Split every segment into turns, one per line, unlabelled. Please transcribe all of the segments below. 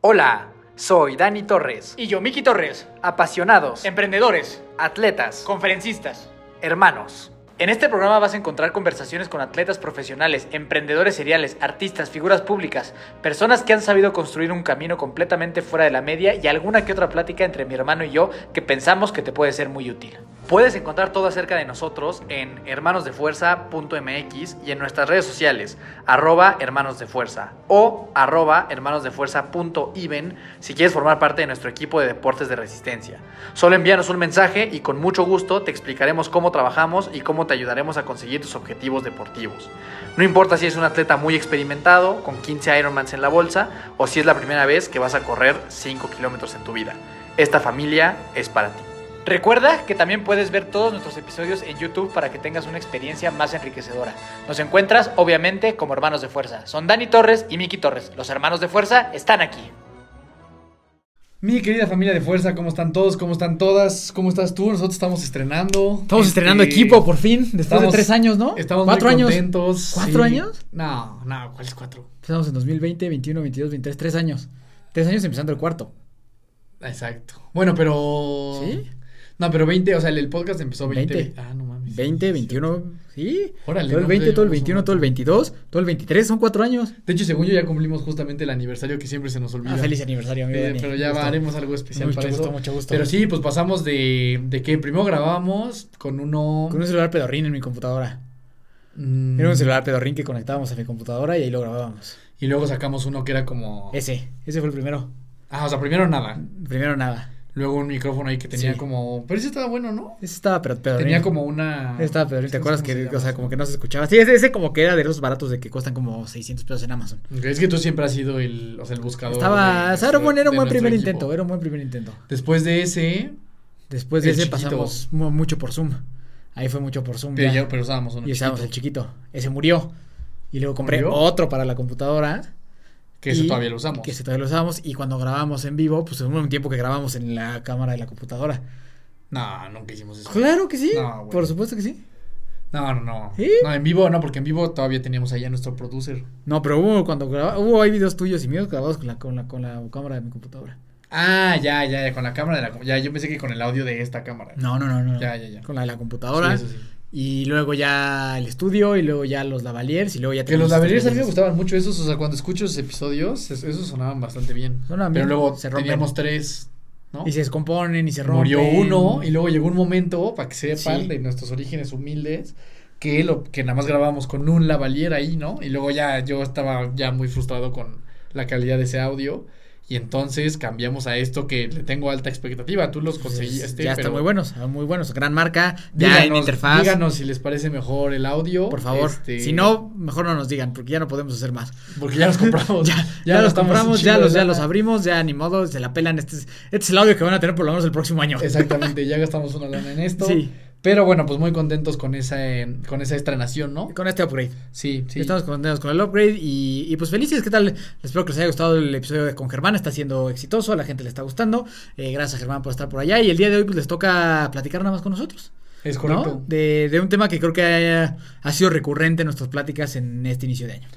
Hola, soy Dani Torres.
Y yo, Miki Torres.
Apasionados,
Emprendedores,
atletas,
conferencistas.
hermanos.
En este programa vas a encontrar conversaciones con atletas profesionales, emprendedores seriales, artistas, figuras públicas, personas que han sabido construir un camino completamente fuera de la media y alguna que otra plática entre mi hermano y yo que pensamos que te puede ser muy útil.
Puedes encontrar todo acerca de nosotros en hermanosdefuerza.mx y en nuestras redes sociales, arroba hermanosdefuerza o arroba hermanosdefuerza.even si quieres formar parte de nuestro equipo de deportes de resistencia. Solo envíanos un mensaje y con mucho gusto te explicaremos cómo trabajamos y cómo te ayudaremos a conseguir tus objetivos deportivos. No importa si es un atleta muy experimentado, con 15 Ironmans en la bolsa, o si es la primera vez que vas a correr 5 kilómetros en tu vida. Esta familia es para ti.
Recuerda que también puedes ver todos nuestros episodios en YouTube para que tengas una experiencia más enriquecedora. Nos encuentras, obviamente, como hermanos de fuerza. Son Dani Torres y Miki Torres. Los hermanos de fuerza están aquí.
Mi querida familia de fuerza, ¿cómo están todos? ¿Cómo están todas? ¿Cómo estás tú? Nosotros estamos estrenando.
Estamos
Este,
estrenando equipo por fin, después
estamos-
de tres años, ¿no?
Estamos
cuatro
muy
años.
contentos.
¿Cuatro
sí.
años?
No, no, ¿cuáles cuatro?
Empezamos en 2020, 21, 22, 23, tres años. Tres años empezando el cuarto.
Exacto. Bueno, pero.
¿Sí?
No, pero 20, o sea, el, el podcast empezó 20.
20.
Ah, no mames.
20, 21, sí.
Órale,
todo el
no,
20,
pues,
todo el
llevamos
21,
un
todo el
rato.
22, todo el 23, son cuatro años.
De hecho, según yo ya cumplimos justamente el aniversario que siempre se nos olvida.
Ah, feliz aniversario, amigo.
Eh, pero ya
Gusto.
haremos algo especial
Mucho
para
gusto,
eso.
mucho gusto.
Pero sí, pues pasamos de, de que primero grabábamos con uno.
Con un celular pedorrín en mi computadora.
mm,
Era un celular pedorrín que conectábamos a mi computadora y ahí lo grabábamos.
Y luego sacamos uno que era como.
Ese, ese fue el primero.
Ah, o sea, primero nada.
Primero nada.
Luego un micrófono ahí que tenía
Sí.
como. Pero ese estaba bueno, ¿no?
Ese estaba pero.
Tenía como una.
Ese estaba pedorrín, ¿te acuerdas
se
que, o sea, como que no se escuchaba? Sí, ese, ese como que era de los baratos de que cuestan como 600 pesos en Amazon.
Es que tú siempre has sido el, o sea, el buscador.
Estaba,
de
o sea, era un buen, era un
de
buen
nuestro
primer
equipo.
intento, era un buen primer intento.
Después de ese.
Después de ese
chiquito.
pasamos mu- mucho por Zoom. Ahí fue mucho por Zoom.
Pero,
ya.
pero usábamos uno.
y usábamos el
chiquito,
chiquito. Ese murió. Y luego compré
¿Murió?
otro para la computadora.
Que ese
y-
todavía lo usamos.
Que ese todavía lo usamos. Y cuando grabamos en vivo, pues hubo un tiempo que grabamos en la cámara de la computadora.
No, nunca hicimos eso.
Claro que sí.
No,
por supuesto que sí.
No, no, no.
¿Sí?
No, en vivo no, porque en vivo todavía teníamos allá nuestro producer.
No, pero hubo cuando grabamos, hubo hay videos tuyos y míos grabados con la, con la, con la cámara de mi computadora.
Ah, ya, ya, ya, con la cámara de la. Ya, yo pensé que con el audio de esta cámara.
No, no, no, no.
Ya, ya, ya.
Con la de la computadora.
Sí, eso sí.
Y luego ya el estudio y luego ya los lavaliers y luego ya
Que los lavaliers a mí me gustaban mucho esos, o sea, cuando escucho esos episodios, es- esos sonaban bastante bien.
Sonaban
Pero
bien,
luego
se rompen.
teníamos tres, ¿no?
Y se descomponen y se rompen.
Murió uno y luego llegó un momento, para que sepan,
Sí.
de nuestros orígenes humildes, que lo que nada más grabábamos con un lavalier ahí, ¿no? Y luego ya yo estaba ya muy frustrado con la calidad de ese audio. Y entonces cambiamos a esto que le tengo alta expectativa. Tú los conseguiste.
Pues, ya están muy buenos, muy buenos. Gran marca, ya en
díganos-
interfaz.
Díganos si les parece mejor el audio.
por favor.
este,
Si no, mejor no nos digan, porque ya no podemos hacer más.
Porque ya los compramos.
ya, ya, los compramos, ya los, ya los abrimos, ya ni modo, se la pelan. Este es, este es el audio que van a tener por lo menos el próximo año.
Exactamente, ya gastamos una lana en esto.
Sí.
Pero bueno, pues muy contentos con esa, eh, con esa estrenación, ¿no?
Con este upgrade.
Sí, sí.
Estamos contentos con el upgrade y, y pues felices. ¿Qué tal? Espero que les haya gustado el episodio de con Germán. Está siendo exitoso, a la gente le está gustando. Eh, gracias Germán por estar por allá. Y el día de hoy pues les toca platicar nada más con nosotros.
Es
¿no?
correcto.
De, de un tema que creo que ha, ha sido recurrente en nuestras pláticas en este inicio de año.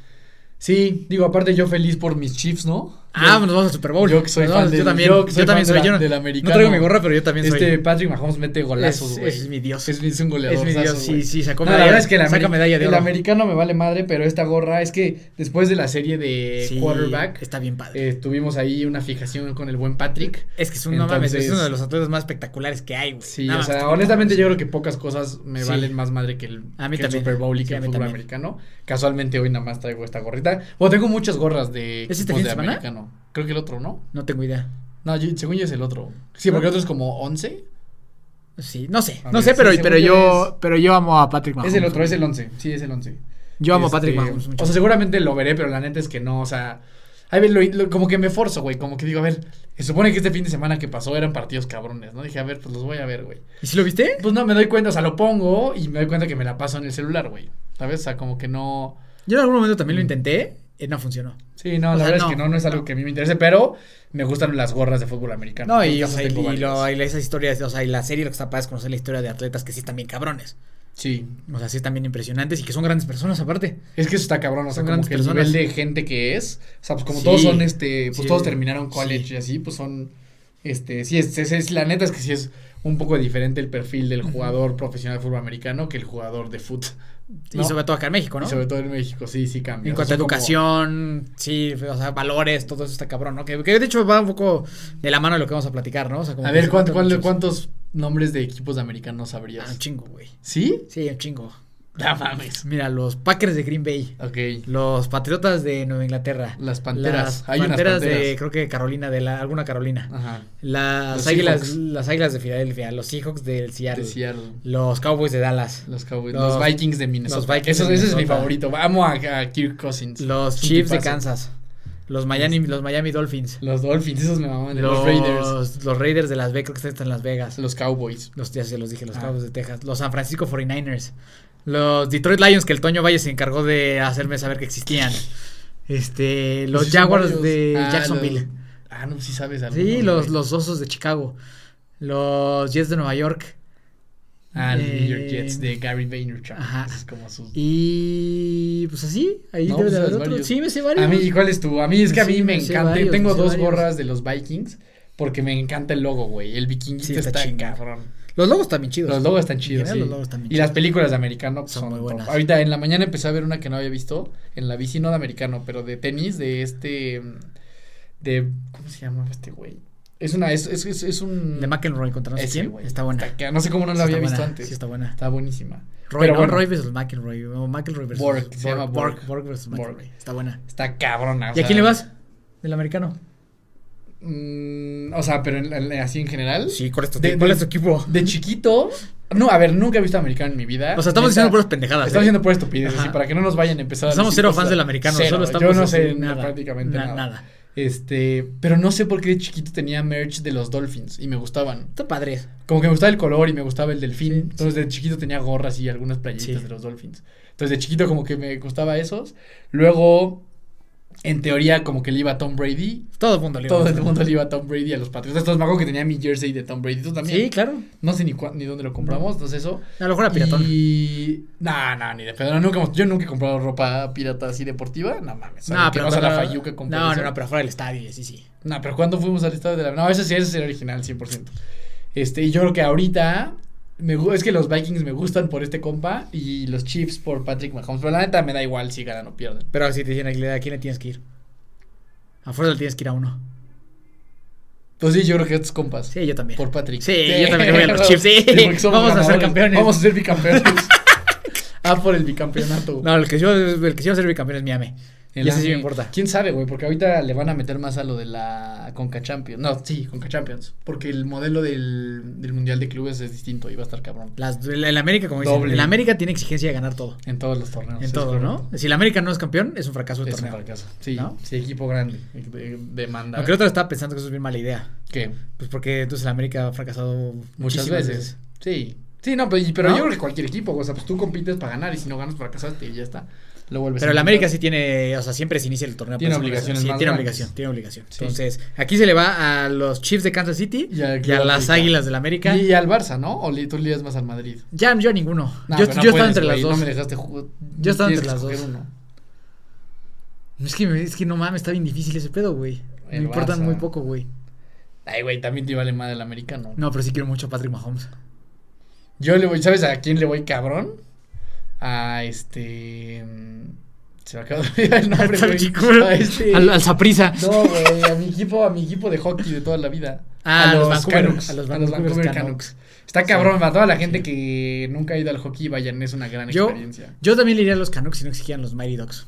Sí, digo, aparte yo feliz por mis Chiefs, ¿no?
Ah, nos vamos al Super Bowl.
yo que soy fan del-
yo también,
yo
también
fan
soy.
de la-
yo no,
del
no
americano.
traigo mi gorra, pero yo también soy.
Este Patrick Mahomes mete golazos,
Es-
güey.
es mi Dios.
Es, es un goleador.
Es mi Dios, sí, sí, sacó
No, la
medalla-
verdad es que el,
saca medalla de
el
oro.
americano me vale madre, pero esta gorra es que después de la serie de
Sí,
quarterback,
Está bien padre.
eh, tuvimos ahí una fijación con el buen Patrick.
es que es un, no mames, es
entonces-
uno de los atletas más espectaculares que hay, güey.
Sí,
Nada
o sea, honestamente yo creo que pocas cosas me
Sí.
valen más madre que el,
A mí
que el
también.
Super Bowl y que el fútbol americano. Casualmente hoy nada más traigo esta gorrita. Bueno, tengo muchas gorras de
¿Es este
equipos
fin
de
de semana?
Creo que el otro, ¿no?
No tengo idea.
No, yo- según yo es el otro. Sí, porque el otro es como 11.
Sí, no sé,
A
no
ver,
sé,
sí,
pero, pero
yo es-
pero yo amo a Patrick Mahomes.
Es el otro, es el 11. Sí, es el 11.
Yo amo a
Este,
Patrick Mahomes mucho.
O sea, seguramente lo veré, pero la neta es que no, o sea. Ahí ve, lo- lo- como que me forzo, güey. Como que digo, a ver, se supone que este fin de semana que pasó eran partidos cabrones, ¿no? Dije, a ver, pues los voy a ver, güey.
¿Y si lo viste?
Pues no, me doy cuenta, o sea, lo pongo y me doy cuenta que me la paso en el celular, güey. ¿Sabes? O sea, como que no.
Yo en algún momento también lo
Mm.
intenté y no funcionó.
Sí, no,
O
la
sea,
verdad
no.
es que no, no es algo que a mí me interese, pero me gustan las gorras de fútbol americano.
No, y, o sea, y, lo, y esas historias, o sea, y la serie lo que está padre es conocer la historia de atletas que sí están bien cabrones.
Sí.
O sea, sí están bien impresionantes y que son grandes personas aparte.
Es que eso está cabrón, o sea,
Son
como que el nivel de gente que es, o sea, pues como
Sí.
todos son, este, pues
Sí.
todos terminaron college
Sí.
y así, pues son, este, sí, es, es, es- la neta es que sí es un poco diferente el perfil del jugador profesional de fútbol americano que el jugador de
Y sobre todo acá en México, ¿no?
Y sobre todo en México, sí, sí cambia.
En cuanto a
como-
educación, sí, o sea, valores, todo eso está cabrón, ¿no? Que, que de hecho va un poco de la mano de lo que vamos a platicar, ¿no? O sea, como
A ver, ¿cuánto- ¿cuántos nombres de equipos americanos
Ah,
sabrías?
un chingo, güey.
¿Sí?
Sí, un chingo.
No mames.
Mira, los Packers de Green Bay,
Ok.
los Patriotas de Nueva Inglaterra,
Las panteras.
las
Hay unas
Panteras de,
panteras.
creo que Carolina, de la, alguna Carolina,
Ajá.
las
Los
águilas,
Seahawks.
las águilas de Filadelfia, los Seahawks del Seattle,
De Seattle.
los Cowboys de Dallas,
Los Cowboys.
Los-
Los, Vikings de Minnesota.
los Vikings
Eso-
de
ese es mi favorito. Amo a, a Kirk Cousins.
los Chiefs de. Kansas, los Miami, los Miami Dolphins,
Los Dolphins, esos me maman.
los,
Los, Raiders.
los Raiders de Las Vegas, creo que están en Las Vegas.
Los Cowboys.
Los, ya se los dije, los
Ah.
Cowboys de Texas. Los San Francisco 49ers. Los Detroit Lions, que el Toño Valle se encargó de hacerme saber que existían. Este, los
sí
Jaguars de
Ah,
Jacksonville.
los- Ah, no, sí sabes algo.
Sí, los, los Osos de Chicago. Los Jets de Nueva York.
Ah, los New York
Eh,
Jets de Gary Vaynerchuk.
ajá.
Es como.
Y pues así, ahí
No,
debe
pues
de haber
varios.
Sí, me sé varios.
A mí, ¿y cuál es tu? A mí es que a mí me encanta.
varios,
Tengo dos
varios.
gorras de los Vikings porque me encanta el logo, güey. El vikinguito
Sí, está
está, cabrón.
Los logos también chidos.
Los logos están chidos, sí.
los logos están bien
y las películas de americano pues,
Son
son,
muy
top.
buenas.
Ahorita en la mañana empecé a ver una que no había visto en la bici, no de americano, pero de tenis, de este. De. ¿Cómo se llama este güey? Es una. Es, es, es, es un.
De McEnroy contra no sé quién. Está buena.
Está- no sé cómo no
Sí
la había visto antes.
Sí, está buena.
Está buenísima.
Roy,
Pero
no,
bueno.
Roy versus McElroy. O McElroy versus
Borg, se llama
Borg.
Borg.
Borg versus
Borg.
McElroy. Está buena.
Está cabrona.
¿Y a
sea,
quién le vas? ¿Del americano?
Mm, o sea, pero en- en- así en general.
Sí, ¿cuál es tu,
De-
cuál
de-
es tu equipo?
De chiquito. No, a ver, nunca he visto americano en mi vida.
O sea, estamos diciendo puras pendejadas.
Estamos
¿eh?
diciendo por estupideces, y para que no nos vayan a empezar a
Somos
decir
cero fans del americano,
Cero,
solo estamos
Yo no
así,
sé
nada,
prácticamente
na-
nada.
nada.
Este, pero no sé por qué de chiquito tenía merch de los Dolphins y me gustaban.
Está padre.
Como que me gustaba el color y me gustaba el delfín.
Sí,
Entonces de chiquito tenía gorras y algunas playitas
Sí.
de los Dolphins. Entonces de chiquito como que me gustaba esos. Luego, en teoría, como que le iba a Tom Brady.
Todo el mundo le
Todo
gusta.
el mundo le iba a Tom Brady a los Patriotas. Entonces me acuerdo que tenía mi jersey de Tom Brady. ¿Tú también?
Sí, claro.
No sé ni, ni dónde lo compramos, no sé eso.
A lo mejor era piratón.
Y. No, no, ni de pedo. Nunca, yo nunca he comprado ropa pirata así deportiva. No mames.
No, pero.
A la Fayuca
No, no, no, pero fuera del estadio, sí, sí.
No, pero ¿cuándo fuimos al estado de la.? No, ese sí, ese sería original, 100%. Este, y yo creo que ahorita. Me, es que los Vikings me gustan por este compa y los Chiefs por Patrick Mahomes. Pero la neta me da igual si ganan o pierden.
Pero si te dicen ¿a quién le tienes que ir? A fuerza le tienes que ir a uno.
Pues sí, yo creo que estos compas.
Sí, yo también.
Por Patrick.
Sí, yo también voy a los Chiefs, sí. Vamos a ser campeones.
Vamos a ser bicampeones. ah, por el bicampeonato.
No, el que yo, el que sí va a ser bicampeón es Miami.
El
ese sí me importa.
¿Quién sabe, güey? Porque ahorita le van a meter más a lo de la Conca Champions. No, sí, Conca Champions. Porque el modelo del, del Mundial de Clubes es distinto y va a estar cabrón.
Las, el, el América, como dicen,
Doble.
el América tiene exigencia de ganar todo.
En todos los torneos.
en todo, ¿no? Si el América no es campeón, es un fracaso de
Es un
torneo.
fracaso. Sí,
¿No?
sí, equipo grande. De, demanda.
Aunque el otro estaba pensando que eso es bien mala idea.
¿Qué?
Pues porque entonces el América ha fracasado
Muchas veces. Sí. Sí, no, pero, pero
¿No?
yo creo que cualquier equipo, o sea, pues tú compites para ganar y si no ganas fracasaste y ya está. Lo vuelves
Pero
a
el. América sí tiene, o sea, siempre se inicia el torneo.
Tiene obligaciones
sí, tiene
grandes.
obligación, tiene obligación.
Sí.
Entonces, aquí se le va a los Chiefs de Kansas City
Y
a, las. Águilas del América.
Y al Barça, ¿no? O tú le das más al Madrid.
Ya, yo a ninguno.
No,
yo
no
yo estaba entre las dos.
No me dejaste jugar.
Yo estaba entre las dos.
uno.
Es que, es que no mames, está bien difícil ese pedo, güey. Me importan muy poco, güey.
Ay, güey, también te vale más el americano.
No, pero sí quiero mucho a Patrick Mahomes.
Yo le voy, ¿sabes a quién le voy cabrón? A este. mm, Se me acaba de olvidar el nombre, güey. A este.
Al, al Saprissa.
No, güey, a mi equipo, a mi equipo de hockey de toda la vida.
Ah,
a
los
los,
Vancouver-
Canucks.
a los
a los
Vancouver Canucks.
Canucks. Está cabrón,
Sí.
para toda la gente que nunca ha ido al hockey, vayan, es una gran
Yo,
experiencia.
yo también le iría a los Canucks si no existieran los Mighty Ducks.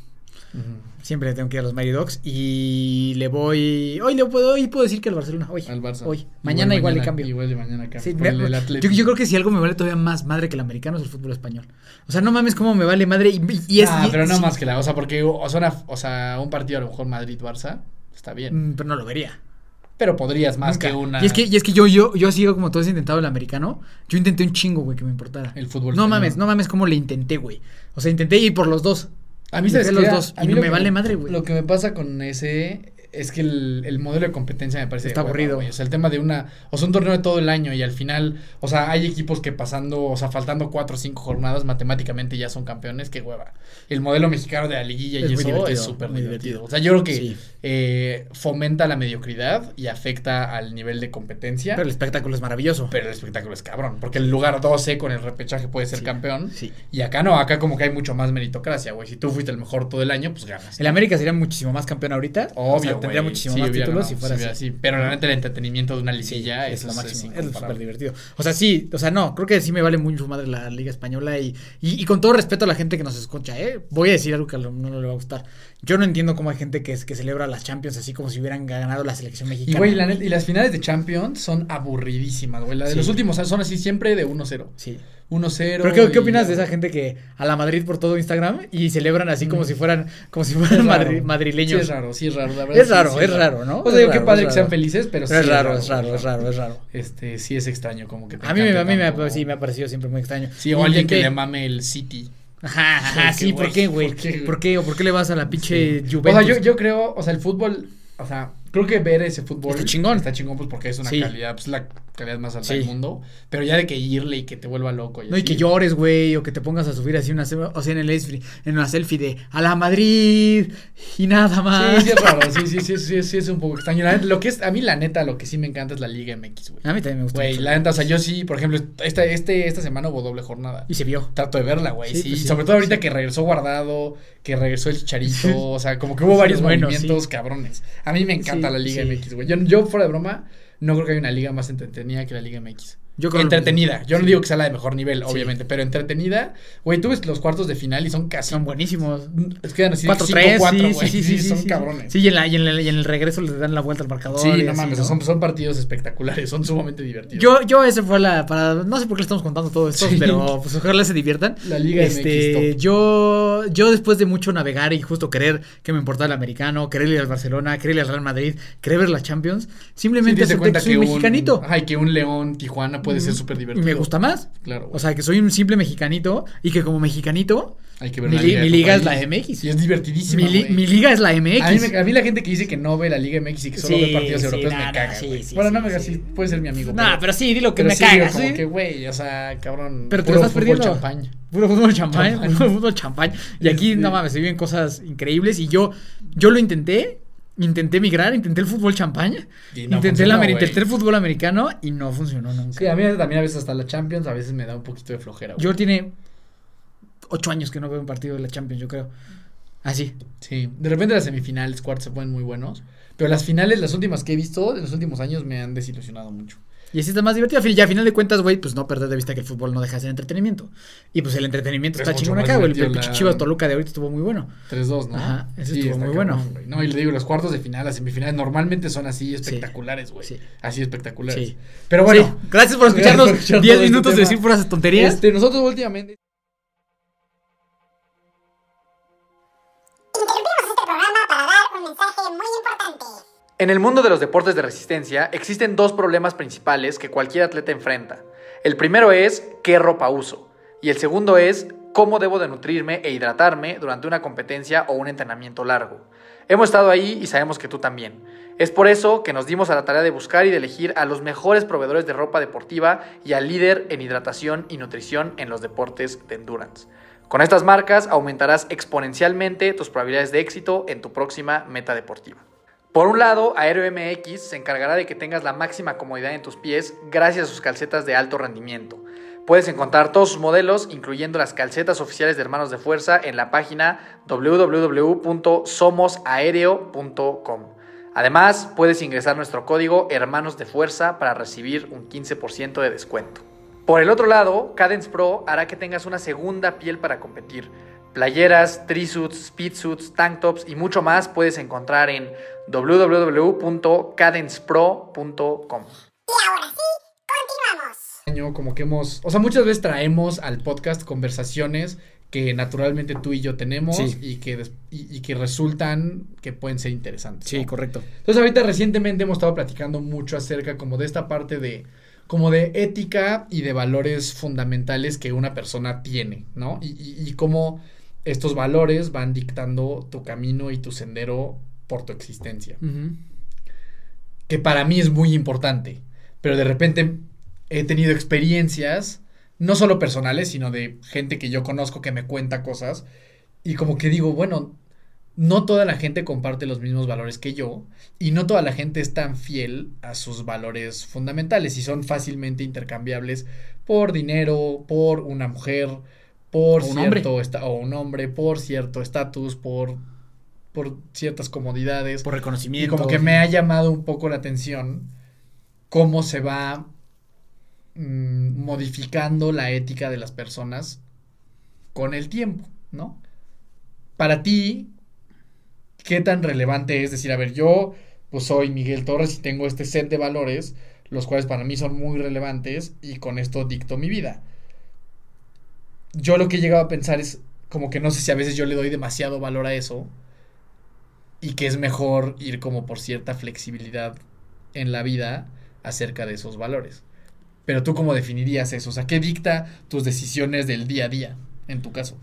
Ujú.
Siempre le tengo que ir a los Mighty Ducks. Y le voy. Hoy le puedo, hoy puedo decir que al Barcelona. Hoy.
Al Barça.
Hoy. Mañana igual, le
mañana-
cambio.
Igual de mañana cambio.
Sí,
por
me-
el del
yo, creo que si algo me vale todavía más madre que el americano es el fútbol español. O sea, no mames cómo me vale madre. Y, y es.
Ah,
y-
pero no
sí,
más que la, o sea, porque o sea, una- o sea, un partido a lo mejor Madrid-Barça está bien.
mm, Pero no lo vería.
Pero podrías más
Nunca.
que una.
Y es que, y es que yo, yo, yo sigo como todos intentado el americano. Yo intenté un chingo, güey, que me importara.
El fútbol
No
español.
mames, no mames cómo le intenté, güey. O sea, intenté ir por los dos.
A mí sabes
los dos,
A
y
mí
no me
que
vale madre, güey.
Lo que me pasa con ese es que el, el modelo de competencia me parece
Está
de hueva,
aburrido.
güey. O sea, el tema de una, o sea, un torneo de todo el año y al final, o sea, hay equipos que pasando, o sea, faltando cuatro o cinco jornadas, matemáticamente ya son campeones, qué hueva. El modelo mexicano de la liguilla
Es
y eso es súper divertido.
divertido.
O sea, yo creo que
Sí.
eh, fomenta la mediocridad y afecta al nivel de competencia.
Pero el espectáculo es maravilloso.
Pero el espectáculo es cabrón, porque el lugar 12 con el repechaje puede ser
Sí,
campeón.
sí.
Y acá no, acá como que hay mucho más meritocracia, güey. Si tú fuiste el mejor todo el año, pues ganas.
El América sería muchísimo más campeón ahorita.
Obvio,
O sea, tendría muchísimo
Sí,
más
hubiera
títulos si fuera
sí,
así.
sí. Pero realmente el entretenimiento de una
Sí,
liguilla
es lo máximo, es súper divertido. O sea, sí, o sea, no, creo que sí me vale mucho madre la Liga Española y, y, y con todo respeto a la gente que nos escucha, ¿eh? Voy a decir algo que a lo- no le va a gustar. Yo no entiendo cómo hay gente que, que celebra las Champions así como si hubieran ganado la selección
Y
mexicana.
güey, la net- y las finales de Champions son aburridísimas, güey. La de
Sí.
los últimos son así siempre de 1-0.
Sí.
1-0.
Pero ¿qué, opinas de esa gente que a la Madrid por todo Instagram y celebran así como
Mm.
si fueran como si fueran
raro.
madri-
Sí,
madrileños?
es raro, sí es raro, la verdad.
Es raro,
sí
es raro, ¿no?
O sea, digo, qué padre que sean felices, pero,
Pero
sí
es raro, es raro, es raro, es raro.
Este, sí es extraño, como que te
A mí, me- a mí me, sí, me ha parecido siempre muy extraño.
Sí, o alguien que le mame el City.
Ajá, ajá, sí, ¿por qué, güey?
¿por qué.
¿O por qué le vas a la pinche. Juventus?
O sea, yo, yo creo, o sea, el fútbol, o sea, creo que ver ese fútbol
Está chingón.
Está chingón, pues porque es una
Sí.
calidad, pues la calidad más alta
Sí.
del mundo. Pero ya de que irle y que te vuelva loco.
No, y que llores, güey, o que te pongas a subir así una, o sea, en el en una selfie de a la Madrid y nada más.
Sí, sí es raro, sí, sí, sí, sí, sí es un poco extraño. La neta, lo que es, a mí la neta, lo que sí me encanta es la Liga MX, güey.
A mí también me gusta.
Güey, la neta, o sea, yo sí, por ejemplo, esta, este, esta semana hubo doble jornada.
Y se vio.
Trato de verla, güey.
Sí,
Sí,
pues sí,
sobre todo ahorita que regresó Guardado, que regresó el Chicharito, o sea, como que hubo varios
Bueno,
movimientos cabrones. A mí me encanta la Liga. MX, güey. Yo, yo, fuera de broma, no creo que haya una liga más entretenida que la Liga MX.
Yo creo lo
entretenida. Yo no digo que sea la de mejor nivel,
Sí.
obviamente, pero entretenida. Güey, tú ves los cuartos de final y son casi.
Son buenísimos.
Es que así
4-3,
5-4,
sí, sí, sí, sí,
son
sí.
cabrones.
Sí, y en, la, y, en el, y en el regreso les dan la vuelta al marcador.
Sí, no
así,
mames,
¿no?
Son, son partidos espectaculares, son sumamente divertidos.
Yo, yo ese fue la para no sé por qué le estamos contando todo esto, pero pues ojalá se diviertan.
La Liga
este,
MX
yo yo después de mucho navegar y justo querer que me importara el americano, querer ir al Barcelona, querer ir al Real Madrid, querer ver la Champions, simplemente acepté
cuenta
que soy un mexicanito.
Ajá, y que un León Tijuana puede ser súper
y
divertido.
me gusta más.
Claro, güey.
O sea, que soy un simple mexicanito y que como mexicanito
Hay que ver
mi,
la liga.
mi liga es la MX.
Y es divertidísima.
mi, li- mi liga es la MX.
A mí, me- a mí la gente que dice que no ve la Liga MX y que solo
Sí,
ve partidos
sí,
europeos
nah,
me caga,
sí,
bueno, no
sí,
me
sí.
sí, puede ser mi amigo.
Nah, pero sí, dilo que
pero
me
sí, digo,
cagas.
como
¿sí?
que, güey, o sea, cabrón.
Pero te lo estás perdiendo.
champaña.
Puro fútbol champán,
Champán.
puro fútbol champán. Y aquí, no mames, se viven cosas increíbles. Y yo, yo lo intenté. Intenté migrar, intenté el fútbol champaña.
No
intenté, el
funcionó,
intenté el fútbol americano y no funcionó nunca.
Sí, a mí también a veces hasta la Champions a veces me da un poquito de flojera. güey.
Yo tiene ocho años que no veo un partido de la Champions, yo creo. Así.
Sí, de repente las semifinales, cuartos se ponen muy buenos. Pero las finales, las últimas que he visto en los últimos años me han desilusionado mucho.
Y así está más divertido. A fin- Ya a final de cuentas, güey, pues no perder de vista que el fútbol no deja de ser entretenimiento. Y pues el entretenimiento
Pero
está chingón acá, güey. El, pinche
la-
Chivas Toluca de ahorita estuvo muy bueno.
3-2, ¿no?
Ajá, ese estuvo
está
muy bueno.
No, y le digo, los cuartos de final, las semifinales normalmente son así espectaculares, güey.
sí.
Así espectaculares.
Sí.
Pero bueno.
Sí, gracias por escucharnos.
por escuchar
10
todo este
minutos de
tema.
decir puras tonterías.
Este, nosotros últimamente.
En el mundo de los deportes de resistencia existen dos problemas principales que cualquier atleta enfrenta. El primero es qué ropa uso y el segundo es cómo debo de nutrirme e hidratarme durante una competencia o un entrenamiento largo. Hemos estado ahí y sabemos que tú también. Es por eso que nos dimos a la tarea de buscar y de elegir a los mejores proveedores de ropa deportiva y al líder en hidratación y nutrición en los deportes de endurance. Con estas marcas aumentarás exponencialmente tus probabilidades de éxito en tu próxima meta deportiva. Por un lado, Aero MX se encargará de que tengas la máxima comodidad en tus pies gracias a sus calcetas de alto rendimiento. Puedes encontrar todos sus modelos, incluyendo las calcetas oficiales de Hermanos de Fuerza, en la página www.somosaereo.com. Además, puedes ingresar nuestro código Hermanos de Fuerza para recibir un 15% de descuento. Por el otro lado, Cadence Pro hará que tengas una segunda piel para competir. Playeras, trisuits, speedsuits, tank tops y mucho más puedes encontrar en www.cadencepro.com.
Y ahora sí, continuamos.
año como que hemos, o sea, muchas veces traemos al podcast conversaciones que naturalmente tú y yo tenemos
Sí.
y, que y, y que resultan que pueden ser interesantes.
Sí,
¿no?
correcto.
Entonces ahorita recientemente hemos estado platicando mucho acerca como de esta parte de como de ética y de valores fundamentales que una persona tiene, ¿no? Y, y, y cómo estos valores van dictando tu camino y tu sendero por tu existencia. Que para mí es muy importante. Pero de repente he tenido experiencias, no solo personales, sino de gente que yo conozco que me cuenta cosas. Y como que digo, bueno, no toda la gente comparte los mismos valores que yo. Y no toda la gente es tan fiel a sus valores fundamentales. Y son fácilmente intercambiables por dinero, por una mujer, por
O
cierto esta- o un hombre, por cierto estatus, por, por ciertas comodidades.
Por
Y
reconocimiento.
como que me ha llamado un poco la atención cómo se va mm, modificando la ética de las personas con el tiempo, ¿no? Para ti, ¿qué tan relevante es decir, a ver, yo pues soy Miguel Torres y tengo este set de valores, los cuales para mí son muy relevantes y con esto dicto mi vida? Yo lo que he llegado a pensar es como que no sé si a veces yo le doy demasiado valor a eso y que es mejor ir como por cierta flexibilidad en la vida acerca de esos valores. Pero tú cómo definirías eso? O sea, ¿qué dicta tus decisiones del día a día en tu caso?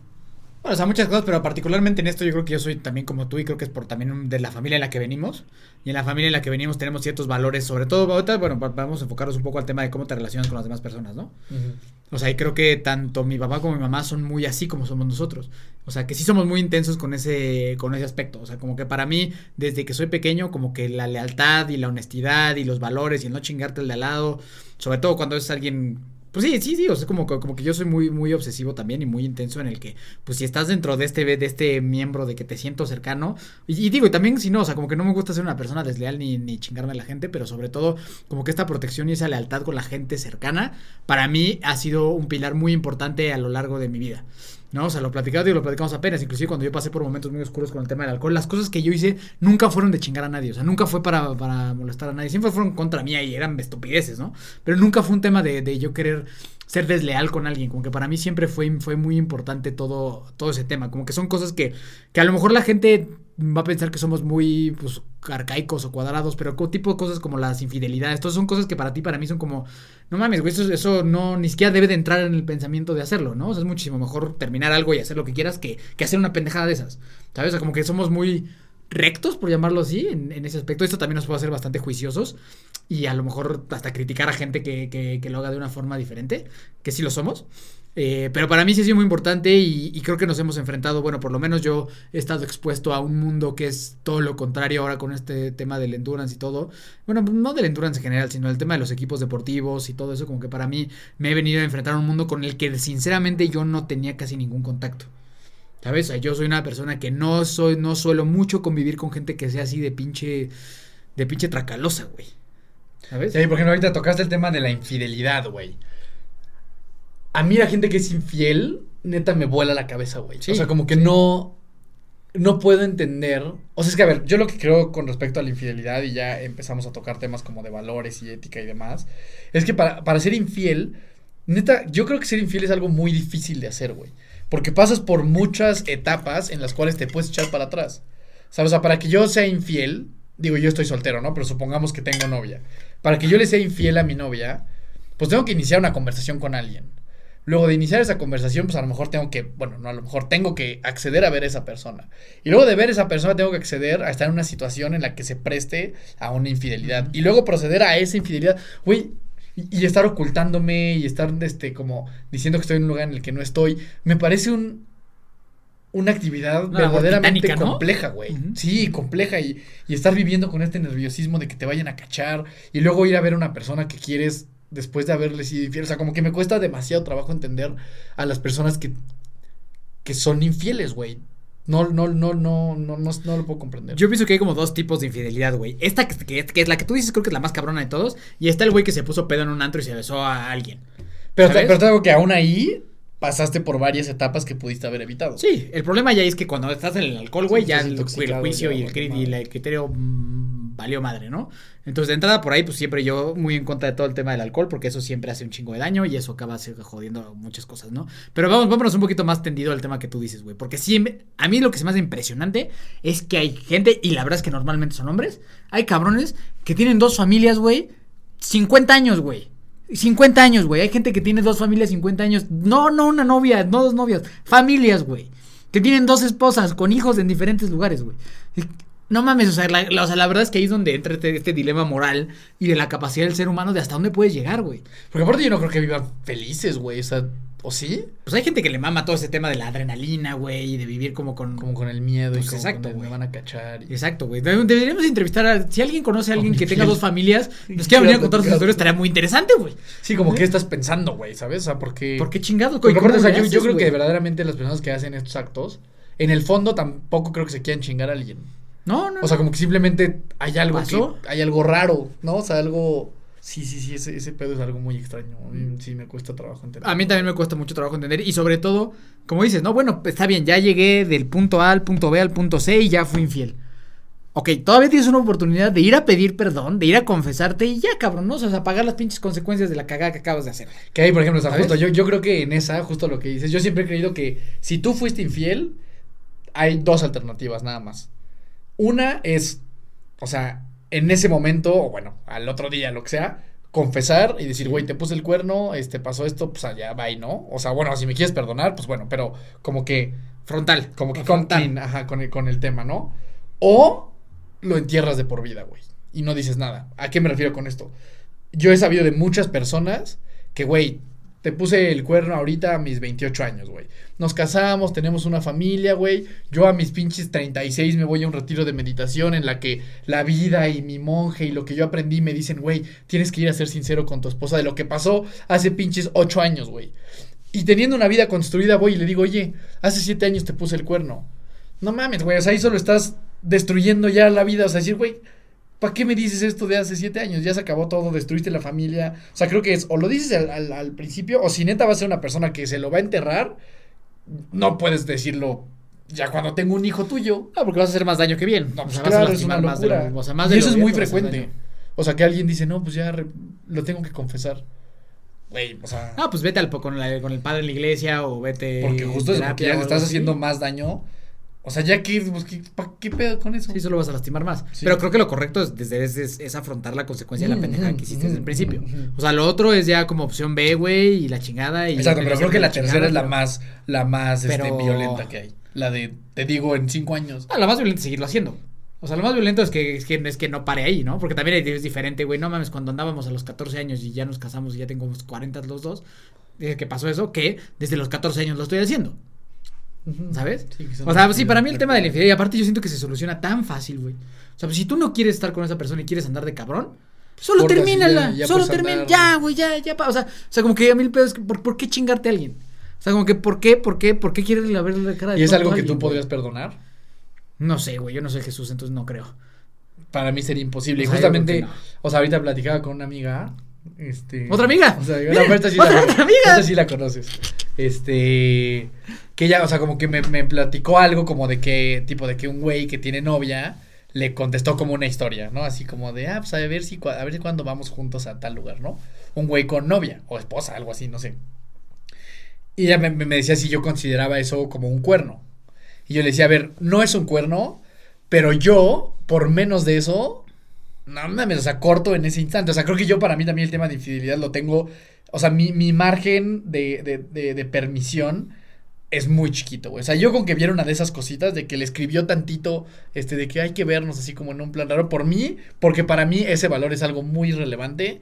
Bueno, o sea, muchas cosas, pero particularmente en esto yo creo que yo soy también como tú y creo que es por también de la familia en la que venimos. Y en la familia en la que venimos tenemos ciertos valores, sobre todo, ahorita, bueno, va- vamos a enfocarnos un poco al tema de cómo te relacionas con las demás personas, ¿no? O sea, y creo que tanto mi papá como mi mamá son muy así como somos nosotros. O sea, que sí somos muy intensos con ese, con ese aspecto. O sea, como que para mí, desde que soy pequeño, como que la lealtad y la honestidad y los valores y el no chingarte el de al lado, sobre todo cuando es alguien... Pues sí, sí, sí, o sea, como, como que yo soy muy, muy obsesivo también y muy intenso en el que, pues si estás dentro de este, de este miembro de que te siento cercano, y, y digo, y también si no, o sea, como que no me gusta ser una persona desleal ni, ni chingarme a la gente, pero sobre todo como que esta protección y esa lealtad con la gente cercana, para mí ha sido un pilar muy importante a lo largo de mi vida. ¿No? O sea, lo platicamos, digo, lo platicamos apenas, inclusive cuando yo pasé por momentos muy oscuros con el tema del alcohol, las cosas que yo hice nunca fueron de chingar a nadie, o sea, nunca fue para, para molestar a nadie, siempre fueron contra mí y eran estupideces, ¿no? Pero nunca fue un tema de, de yo querer ser desleal con alguien, como que para mí siempre fue, fue muy importante todo, todo ese tema, como que son cosas que, que a lo mejor la gente va a pensar que somos muy pues, arcaicos o cuadrados, pero tipo de cosas como las infidelidades, todas son cosas que para ti, para mí son como, no mames, güey, eso, eso no, ni siquiera debe de entrar en el pensamiento de hacerlo, ¿no? O sea, es muchísimo mejor terminar algo y hacer lo que quieras que, que hacer una pendejada de esas, ¿sabes? O sea, como que somos muy rectos, por llamarlo así, en, en ese aspecto. Esto también nos puede hacer bastante juiciosos y a lo mejor hasta criticar a gente que, que, que lo haga de una forma diferente, que sí lo somos. Eh, pero para mí sí ha sido muy importante y, creo que nos hemos enfrentado, bueno, por lo menos yo he estado expuesto a un mundo que es todo lo contrario ahora con este tema del endurance y todo. Bueno, no del endurance en general, sino el tema de los equipos deportivos y todo eso, como que para mí me he venido a enfrentar a un mundo con el que sinceramente yo no tenía casi ningún contacto. ¿Sabes? Yo soy una persona que no soy, no suelo mucho convivir con gente que sea así de pinche, de pinche tracalosa, güey. ¿Sabes?
Sí, por ejemplo, ahorita tocaste el tema de la infidelidad, güey. A mí la gente que es infiel, neta me vuela la cabeza, güey.
Sí,
o sea, como que no no puedo entender. O sea, es que a ver, yo lo que creo con respecto a la infidelidad y ya empezamos a tocar temas como de valores y ética y demás, es que para, para ser infiel, neta, yo creo que ser infiel es algo muy difícil de hacer, güey. Porque pasas por muchas etapas en las cuales te puedes echar para atrás. ¿Sabes? O sea, para que yo sea infiel, digo, yo estoy soltero, ¿no? Pero supongamos que tengo novia. Para que yo le sea infiel a mi novia, pues tengo que iniciar una conversación con alguien. Luego de iniciar esa conversación, pues a lo mejor tengo que, bueno, no a lo mejor tengo que acceder a ver a esa persona. Y luego de ver a esa persona tengo que acceder a estar en una situación en la que se preste a una infidelidad. Y luego proceder a esa infidelidad. Güey, y, y estar ocultándome y estar, este, como diciendo que estoy en un lugar en el que no estoy. Me parece un, una actividad verdaderamente compleja, güey. Sí, compleja. Y, y estar viviendo con este nerviosismo de que te vayan a cachar. Y luego ir a ver a una persona que quieres después de haberle sido infiel. O sea, como que me cuesta demasiado trabajo entender a las personas que, que son infieles, güey. No, no, no, no, no, no, no lo puedo comprender.
Yo pienso que hay como dos tipos de infidelidad, güey. Esta que, que- que es la que tú dices, creo que es la más cabrona de todos. Y está el güey que se puso pedo en un antro y se besó a alguien.
pero, te, pero te digo que aún ahí pasaste por varias etapas que pudiste haber evitado.
Sí, el problema ya es que cuando estás en el alcohol, güey, ya el, juicio
ya,
y el, y el criterio mm, valió madre, ¿no? Entonces, de entrada por ahí, pues siempre yo muy en contra de todo el tema del alcohol, porque eso siempre hace un chingo de daño y eso acaba jodiendo muchas cosas, ¿no? Pero vamos, vámonos un poquito más tendido al tema que tú dices, güey, porque sí, a mí lo que se me hace impresionante es que hay gente, y la verdad es que normalmente son hombres, hay cabrones que tienen dos familias, güey, 50 años, güey. 50 años, güey. Hay gente que tiene dos familias, 50 años. No, no una novia, no dos novias. Familias, güey. Que tienen dos esposas con hijos en diferentes lugares, güey. No mames, o sea, la, la- o sea, la verdad es que ahí es donde entra este, este dilema moral y de la capacidad del ser humano de hasta dónde puedes llegar, güey.
Porque aparte yo no creo que vivan felices, güey. O sea, ¿o sí?
Pues hay gente que le mama todo ese tema de la adrenalina, güey, y de vivir como con...
Como con el miedo
Pues
y como
exacto,
con el,
güey.
me van a cachar. y-
Exacto, güey. Debe- Deberíamos entrevistar a... Si alguien conoce a alguien que tenga dos familias, nos quiera venir a contar sus historias, estaría muy interesante, güey.
Sí, como que estás pensando, güey, ¿sabes? O sea, porque...
¿Por qué chingado?
Porque
¿Cómo
aparte, o sea, yo, yo creo que
güey?
verdaderamente las personas que hacen estos actos, en el fondo tampoco creo que se quieran chingar a alguien.
No, no,
O sea, como que simplemente hay algo
¿Pasó?
que, hay algo raro, ¿no? O sea, algo sí, sí, sí, ese, ese pedo es algo muy extraño. A mí sí me cuesta trabajo entender.
A mí también me cuesta mucho trabajo entender. Y sobre todo, como dices, no, bueno, está bien, ya llegué del punto A al punto B al punto C y ya fui infiel. Ok, todavía tienes una oportunidad de ir a pedir perdón, de ir a confesarte y ya, cabrón, ¿no? O sea, pagar las pinches consecuencias de la cagada que acabas de hacer.
Que hay, por ejemplo, o justo, yo, yo creo que en esa, justo lo que dices, yo siempre he creído que si tú fuiste infiel, hay dos alternativas nada más. Una es, o sea, en ese momento, o bueno, al otro día, lo que sea, confesar y decir, güey, te puse el cuerno, este, pasó esto, pues allá va y no. O sea, bueno, si me quieres perdonar, pues bueno, pero como que,
Frontal.
como que con, clean, ajá, con el, con el tema, ¿no? O lo entierras de por vida, güey, y no dices nada. ¿A qué me refiero con esto? Yo he sabido de muchas personas que, güey, te puse el cuerno ahorita a mis 28 años, güey. Nos casamos, tenemos una familia, güey. Yo a mis pinches 36 me voy a un retiro de meditación en la que la vida y mi monje y lo que yo aprendí me dicen, güey, tienes que ir a ser sincero con tu esposa de lo que pasó hace pinches 8 años, güey. Y teniendo una vida construida, voy y le digo, oye, hace 7 años te puse el cuerno. No mames, güey, o sea, ahí solo estás destruyendo ya la vida. O sea, decir, güey, ¿para qué me dices esto de hace siete años? Ya se acabó todo, destruiste la familia. O sea, creo que es, o lo dices al, al- al principio, o si neta va a ser una persona que se lo va a enterrar, no puedes decirlo ya cuando tengo un hijo tuyo.
No, porque vas a hacer más daño que bien.
No,
O
pues
sea, vas a
claro, es una
más de lo-
locura.
o sea, más
y
de
eso es muy
bien,
frecuente. O sea, que alguien dice, no, pues ya lo tengo que confesar. Güey, o sea,
Ah, pues vete al, con, la- con el padre en la iglesia o vete.
porque justo es porque ya le estás haciendo más daño. O sea, ya que, pues, ¿qué, pa- ¿qué pedo con eso?
Sí, solo vas a lastimar más.
Sí.
Pero creo que lo correcto es, desde es, es- es afrontar la consecuencia de la
Mm,
pendejada
mm,
que hiciste desde el
mm,
principio.
mm,
O sea, lo otro es ya como opción B, güey, y la chingada. Y
Exacto, pero creo que la tercera es la
pero-
más, la más este, violenta que hay. La de, te digo, en cinco años.
Ah, lo más violento es seguirlo haciendo. O sea, lo más violento es que, es que, es que no pare ahí, ¿no? Porque también es diferente, güey. No mames, cuando andábamos a los 14 años y ya nos casamos y ya tengo unos 40 los dos, dije que pasó eso, que desde los 14 años lo estoy haciendo, ¿sabes?
Sí,
O sea,
muy
sí, para mí el tema de la infidelidad, y aparte yo siento que se soluciona tan fácil, güey. O sea, pues, si tú no quieres estar con esa persona y quieres andar de cabrón, solo
Cortas y
termínala,
ya- ya
solo termina, ya, güey, ya, ya, pa- o sea, o sea, como que a mí el pedo es que, ¿por, por qué chingarte a alguien? O sea, como que, ¿por qué, por qué, por qué quieres la ver la cara de
¿Y es algo que
alguien,
tú
güey?
podrías perdonar?
No sé, güey, yo no soy Jesús, entonces no creo.
Para mí sería imposible.
O
y
sea,
justamente,
no.
o sea, ahorita platicaba con una amiga. Este,
¿Otra amiga?
O sea,
otra
la,
amiga.
esta sí la conoces. Este. Que ella, o sea, como que me, me platicó algo como de que, tipo, de que un güey que tiene novia le contestó como una historia, ¿no? Así como de, ah, pues a ver si, a ver si cuándo vamos juntos a tal lugar, ¿no? Un güey con novia o esposa, algo así, no sé. Y ella me, me- decía si yo consideraba eso como un cuerno. Y yo le decía, a ver, no es un cuerno, pero yo, por menos de eso, no mames, o sea, corto en ese instante. O sea, creo que yo para mí también el tema de infidelidad lo tengo, o sea, mi, mi margen de, de, de permisión es muy chiquito, güey. O sea, yo con que viera una de esas cositas, de que le escribió tantito, este, de que hay que vernos así como en un plan raro, por mí, porque para mí ese valor es algo muy relevante.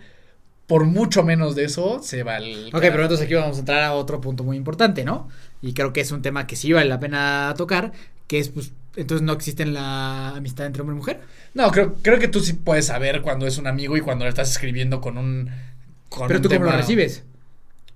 Por mucho menos de eso, se va el.
Ok, pero entonces aquí vamos a entrar a otro punto muy importante, ¿no? Y creo que es un tema que sí vale la pena tocar, que es, pues, entonces no existe la amistad entre hombre y mujer.
No, creo, creo que tú sí puedes saber cuando es un amigo y cuando le estás escribiendo con un. Con
Pero
un
tú cómo lo
tema-
recibes.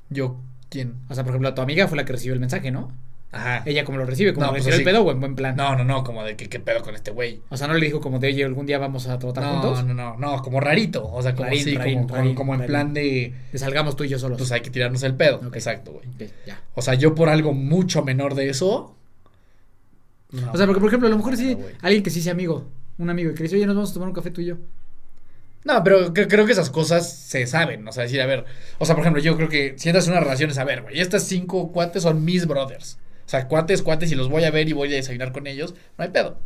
Yo, ¿quién?
O sea, por ejemplo, tu amiga fue la que recibió el mensaje, ¿no?
Ajá.
Ella cómo lo recibe, como
No, pues
recibió el pedo o en buen plan.
No, no, no, como de que qué pedo con este güey.
O sea, no le dijo como de, oye, algún día vamos a tratar
No,
juntos.
no, no, no, como rarito. O sea, como
Rarín,
sí,
rarín,
como, como-
rarín,
como en plan de.
Que salgamos tú y yo solos.
Pues hay que tirarnos el pedo. Exacto, güey.
Ya.
O sea, yo por algo mucho menor de eso. no,
O sea, porque por ejemplo, a lo mejor sí,
no,
alguien que sí sea amigo, un amigo y que le dice, oye, nos vamos a tomar un café tú y yo.
No, pero cre- creo que esas cosas se saben. O sea, decir, a ver. O sea, por ejemplo, yo creo que si entras en una relación es a ver, güey. Estas cinco cuates son mis brothers. O sea, cuates, cuates, y los voy a ver y voy a desayunar con ellos. No hay pedo.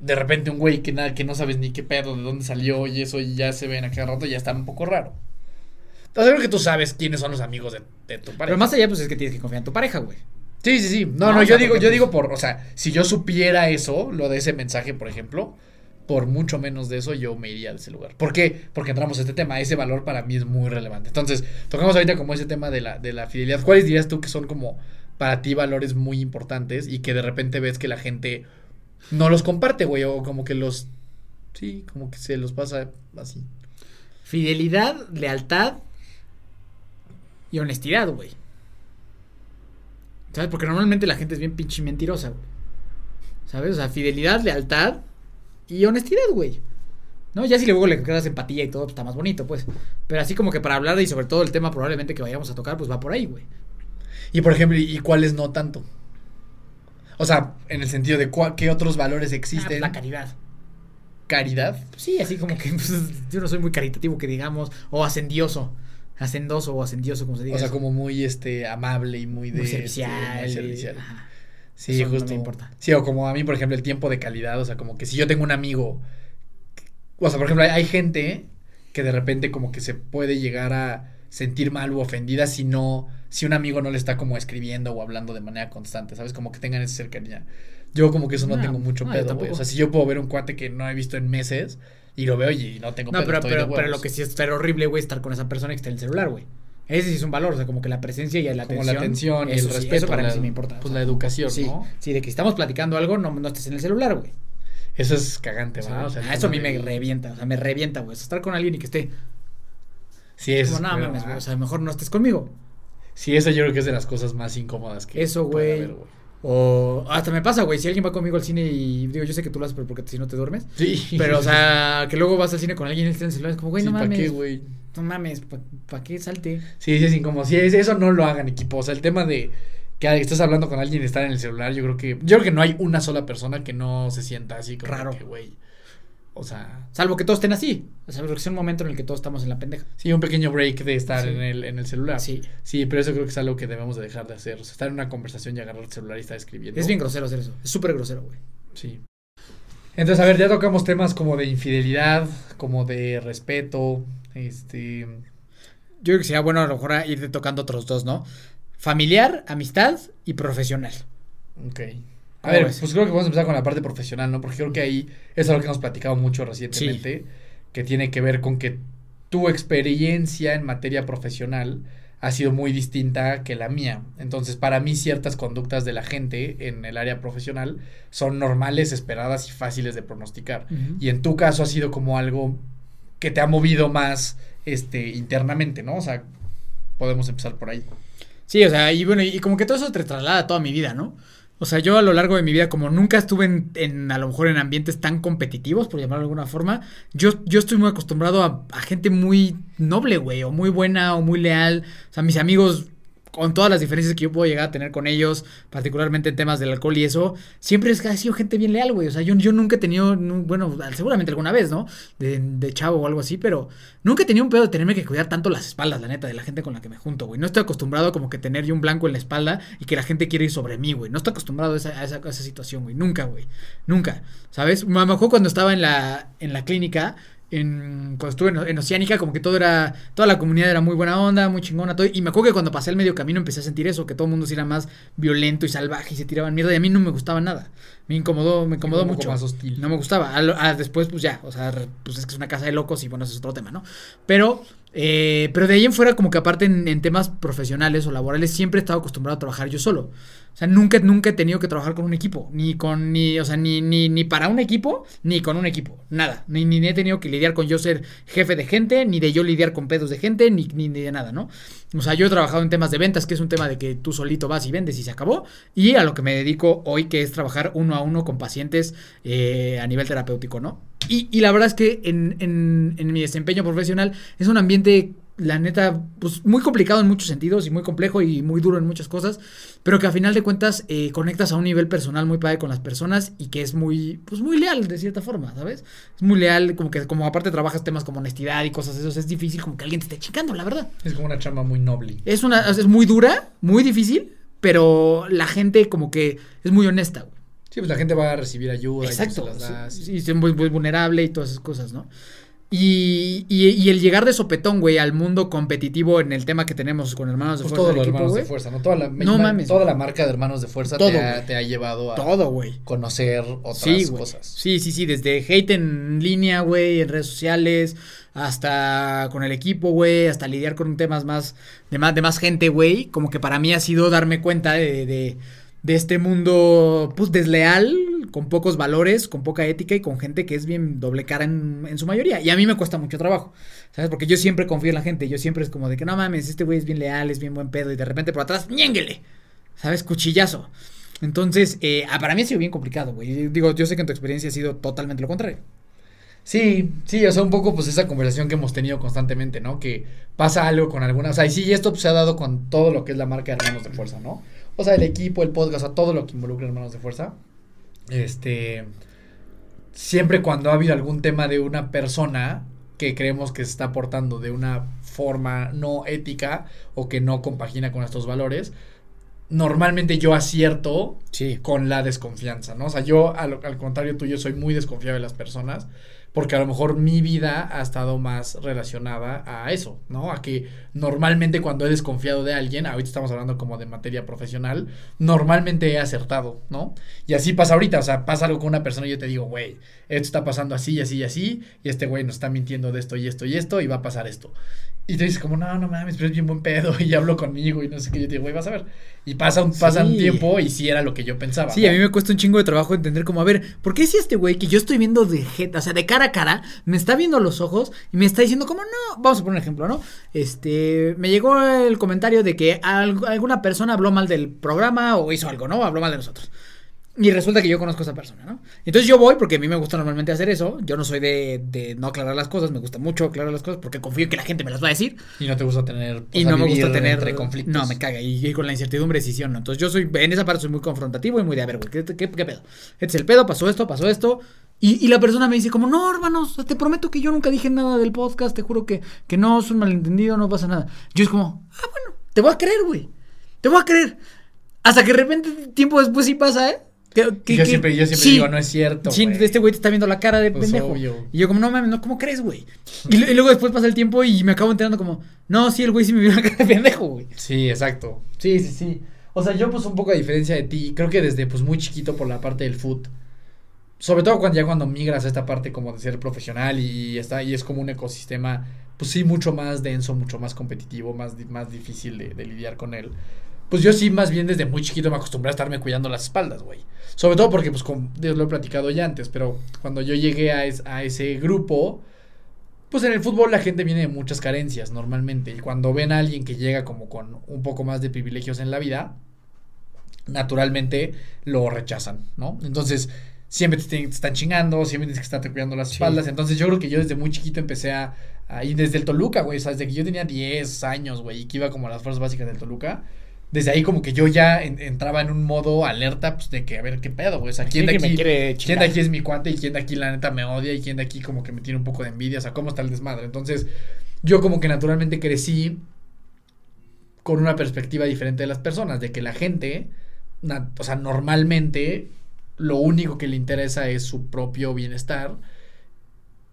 De repente un güey que nada, que no sabes ni qué pedo, de dónde salió y eso, y ya se ven a cada rato, ya está un poco raro. Entonces creo que tú sabes quiénes son los amigos de, de tu pareja.
Pero más allá, pues es que tienes que confiar en tu pareja, güey.
Sí, sí, sí. No,
No,
yo
sea,
digo, yo
pues-
digo por, o sea, si yo supiera eso, lo de ese mensaje, por ejemplo, por mucho menos de eso, yo me iría de ese lugar. ¿Por qué? Porque entramos a este tema. Ese valor para mí es muy relevante. Entonces, tocamos ahorita como ese tema de la, de la fidelidad. ¿Cuáles dirías tú que son como para ti valores muy importantes y que de repente ves que la gente no los comparte, güey? O como que los. Sí, como que se los pasa así.
Fidelidad, lealtad y honestidad, güey. ¿Sabes? Porque normalmente la gente es bien pinche mentirosa, güey. ¿Sabes? O sea, fidelidad, lealtad y honestidad, güey. ¿No? Ya si luego le creas empatía y todo, pues está más bonito, pues. Pero así como que para hablar y sobre todo el tema probablemente que vayamos a tocar, pues va por ahí, güey.
Y por ejemplo, ¿y cuáles no tanto? O sea, en el sentido de qué otros valores
Ah, pues
existen.
la caridad.
Caridad.
Sí, así como que pues, yo no soy muy caritativo que digamos, o ascendioso. Hacendoso o ascendioso, como se diga.
O sea,
eso.
como muy este amable y muy de
muy
este,
servicial.
muy servicial.
ajá.
Sí,
Eso no
justo.
me importa.
Sí, o como a mí, por ejemplo, el tiempo de calidad, o sea, como que si yo tengo un amigo, o sea, por ejemplo, hay, hay gente que de repente como que se puede llegar a sentir mal u ofendida si no, si un amigo no le está como escribiendo o hablando de manera constante, ¿sabes? Como que tengan esa cercanía. Yo como que eso no,
No,
tengo mucho
no,
pedo, güey. O sea, si yo puedo ver un cuate que no he visto en meses y lo veo y no tengo
No,
pedo,
pero,
de
pero, pero
huevos.
lo que sí es pero horrible, güey, es estar con esa persona que está en el celular, güey. Ese sí es un valor, o sea, como que la presencia y la
como
atención.
la atención y el
sí,
respeto.
Eso para
la-
mí sí me importa.
Pues
o
la educación,
sí,
¿no?
sí, de que estamos platicando algo, no, no estés en el celular, güey.
Eso es cagante, ¿va? O sea,
ah, eso a mí me revienta, o sea, me revienta, güey. O sea, estar con alguien y que esté.
Sí, eso
Como,
es
no, mames, güey, o sea, mejor no estés conmigo.
Sí, eso yo creo que es de las cosas más incómodas que
Eso, güey. O hasta me pasa, güey, si alguien va conmigo al cine y digo, yo sé que tú lo haces, pero porque si no te duermes.
Sí.
Pero, o sea, que luego vas al cine con alguien y está en el celular, es como, güey,
Sí,
no
¿pa'
mames.
qué, güey?
No mames, ¿para qué salte?
Sí, sí. Sí, es- eso no lo hagan, equipo. O sea, el tema de que estás hablando con alguien y estar en el celular, yo creo que. Yo creo que no hay una sola persona que no se sienta así como
Raro.
que, güey. O sea,
Salvo que todos estén así. O sea, es un momento en el que todos estamos en la pendeja.
sí, un pequeño break de estar
Sí.
en, el, en el celular.
Sí.
Sí, pero eso creo que es algo que debemos de dejar de hacer. O sea, estar en una conversación y agarrar el celular y estar escribiendo.
Es bien grosero hacer eso. Es súper grosero, güey.
Sí. Entonces, a ver, ya tocamos temas como de infidelidad, como de respeto, este...
Yo creo que sería bueno a lo mejor ir tocando otros dos, ¿no? Familiar, amistad y profesional.
Ok. A
¿Cómo
ver,
ves?
pues creo que vamos a empezar con la parte profesional, ¿no? Porque creo que ahí es algo que hemos platicado mucho recientemente, que tiene que ver con que tu experiencia en materia profesional ha sido muy distinta que la mía. Entonces, para mí ciertas conductas de la gente en el área profesional son normales, esperadas y fáciles de pronosticar. Y en tu caso ha sido como algo que te ha movido más este internamente, ¿no? O sea, podemos empezar por ahí.
Sí, o sea, y bueno, y como que todo eso te traslada toda mi vida, ¿no? O sea, yo a lo largo de mi vida, como nunca estuve en, en, a lo mejor en ambientes tan competitivos, por llamarlo de alguna forma, yo, yo estoy muy acostumbrado a, a gente muy noble, güey, o muy buena, o muy leal. O sea, mis amigos, con todas las diferencias que yo puedo llegar a tener con ellos, particularmente en temas del alcohol y eso, siempre es que ha sido gente bien leal, güey. O sea, yo, yo nunca he tenido, bueno, seguramente alguna vez, ¿no? De, de chavo o algo así, pero nunca he tenido un pedo de tenerme que cuidar tanto las espaldas, la neta, de la gente con la que me junto, güey. No estoy acostumbrado como que tener yo un blanco en la espalda y que la gente quiere ir sobre mí, güey. No estoy acostumbrado a esa, a esa, a situación, güey. Nunca, güey. Nunca. ¿Sabes? Me acuerdo cuando estaba en la, en la clínica, en, cuando estuve en, en Oceánica, como que todo era, toda la comunidad era muy buena onda, muy chingona, todo. Y me acuerdo que cuando pasé el medio camino empecé a sentir eso, que todo el mundo sí era más violento y salvaje y se tiraban mierda. Y a mí no me gustaba nada. Me incomodó, me incomodó mucho.
más hostil.
No me gustaba. A a después, pues ya, o sea, pues es que es una casa de locos y bueno, ese es otro tema, ¿no? Pero, eh, pero de ahí en fuera, como que aparte en, en temas profesionales o laborales, siempre he estado acostumbrado a trabajar yo solo. O sea, nunca, nunca he tenido que trabajar con un equipo. Ni con, ni, o sea, ni, ni, ni para un equipo, ni con un equipo. Nada. Ni, ni he tenido que lidiar con yo ser jefe de gente, ni de yo lidiar con pedos de gente, ni, ni de nada, ¿no? O sea, yo he trabajado en temas de ventas, que es un tema de que tú solito vas y vendes y se acabó. Y a lo que me dedico hoy, que es trabajar uno a uno con pacientes eh, a nivel terapéutico, ¿no? Y, y la verdad es que en, en, en mi desempeño profesional es un ambiente, la neta, pues muy complicado en muchos sentidos y muy complejo y muy duro en muchas cosas, pero que a final de cuentas eh, conectas a un nivel personal muy padre con las personas y que es muy, pues muy leal de cierta forma, ¿sabes? Es muy leal, como que como aparte trabajas temas como honestidad y cosas de esos, es difícil como que alguien te esté chingando, la verdad.
Es como una chamba muy noble.
Es una, es muy dura, muy difícil, pero la gente como que es muy honesta, güey.
Sí, pues la gente va a recibir ayuda y
Exacto.
tú se las das.
Es muy, muy vulnerable y todas esas cosas, ¿no? Y, y, y el llegar de sopetón, güey, al mundo competitivo en el tema que tenemos con hermanos de
Pues
fuerza
los
equipo,
hermanos de fuerza, ¿no? Toda la,
No
ma-
mames,
toda la marca de hermanos de fuerza
Todo,
te, ha,
güey.
te ha llevado a
Todo, güey.
conocer otras
Sí,
cosas.
Sí, sí, sí, desde hate en línea, güey, en redes sociales, hasta con el equipo, güey, hasta lidiar con temas más de más, de más gente, güey. Como que para mí ha sido darme cuenta de, de, de este mundo, pues, desleal, con pocos valores, con poca ética y con gente que es bien doble cara en, en su mayoría. Y a mí me cuesta mucho trabajo, ¿sabes? Porque yo siempre confío en la gente, yo siempre es como de que no mames, este güey es bien leal, es bien buen pedo y de repente por atrás, ñénguele, ¿sabes? Cuchillazo. Entonces, eh, ah, para mí ha sido bien complicado, güey. Digo, yo sé que en tu experiencia ha sido totalmente lo contrario.
Sí, sí, o sea, un poco pues esa conversación que hemos tenido constantemente, ¿no? Que pasa algo con alguna, o sea, y sí, esto se ha dado con todo lo que es la marca de Hermanos de Fuerza, ¿no? O sea, el equipo, el podcast, o sea, todo lo que involucra Hermanos de Fuerza. Este, siempre cuando ha habido algún tema de una persona que creemos que se está portando de una forma no ética o que no compagina con nuestros valores, normalmente yo acierto
Sí.
con la desconfianza, ¿no? O sea, yo al, al contrario tuyo soy muy desconfiado de las personas porque a lo mejor mi vida ha estado más relacionada a eso, ¿no? A que normalmente cuando he desconfiado de alguien, ahorita estamos hablando como de materia profesional, normalmente he acertado, ¿no? Y así pasa ahorita, o sea, pasa algo con una persona y yo te digo, güey, esto está pasando así y así y así, y este güey nos está mintiendo de esto y esto y esto, y va a pasar esto. Y te dices como, no, no mames, pero es bien buen pedo, y hablo conmigo y no sé qué, yo te digo, güey, vas a ver. Y pasa un, pasa un tiempo y sí era lo que yo pensaba.
Sí,
¿no?
a mí me cuesta un chingo de trabajo entender como, a ver, ¿por qué si este güey que yo estoy viendo de jeta, o sea, de cara a cara, me está viendo a los ojos y me está diciendo como, no, vamos a poner un ejemplo, ¿no? Este, me llegó el comentario de que al- alguna persona habló mal del programa o hizo algo, ¿no? Habló mal de nosotros. Y resulta que yo conozco a esa persona, ¿no? Entonces yo voy porque a mí me gusta normalmente hacer eso. Yo no soy de, de no aclarar las cosas, me gusta mucho aclarar las cosas porque confío en que la gente me las va a decir.
Y no te gusta tener.
Y no me gusta tener.
Entre conflictos.
No, me caga. Y, y con la incertidumbre de decisión, ¿no? Entonces yo soy. En esa parte soy muy confrontativo y muy de a ver, güey, ¿qué, qué, qué pedo? Este es el pedo, pasó esto, pasó esto. Y, y la persona me dice, como, no, hermanos, te prometo que yo nunca dije nada del podcast, te juro que, que no es un malentendido, no pasa nada. Yo es como, ah, bueno, te voy a creer, güey. Te voy a creer. Hasta que de repente, tiempo después sí pasa, ¿eh?
Yo siempre, yo siempre
sí.
digo, no es cierto.
Sí,
güey".
este güey te está viendo la cara de
Pues
pendejo.
obvio.
Y yo como, no mames, no, ¿cómo crees, güey? Y, lu- y luego después pasa el tiempo y me acabo enterando como, no, sí, el güey sí me vio la cara de pendejo, güey.
Sí, exacto. Sí, sí, sí. O sea, yo pues un poco a diferencia de ti, creo que desde pues muy chiquito por la parte del foot. Sobre todo cuando ya cuando migras a esta parte como de ser profesional y está y es como un ecosistema pues sí mucho más denso, mucho más competitivo, más más difícil de, de lidiar con él. Pues yo sí más bien desde muy chiquito me acostumbré a estarme cuidando las espaldas, güey. Sobre todo porque pues con Dios lo he platicado ya antes, pero cuando yo llegué a, es- a ese grupo pues en el fútbol la gente viene de muchas carencias normalmente y cuando ven a alguien que llega como con un poco más de privilegios en la vida, naturalmente lo rechazan, ¿no? Entonces siempre te, te están chingando, siempre tienes que estarte cuidando las espaldas, entonces yo creo que yo desde muy chiquito empecé a, a ir desde el Toluca, güey, o sea, desde que yo tenía 10 años, güey, y que iba como a las fuerzas básicas del Toluca. Desde ahí como que yo ya en- entraba en un modo alerta, pues de que a ver qué pedo, sea, ¿quién de aquí, quién de aquí es mi cuate y quién de aquí la neta me odia y quién de aquí como que me tiene un poco de envidia, o sea, cómo está el desmadre. Entonces, yo como que naturalmente crecí con una perspectiva diferente de las personas, de que la gente, na- o sea, normalmente lo único que le interesa es su propio bienestar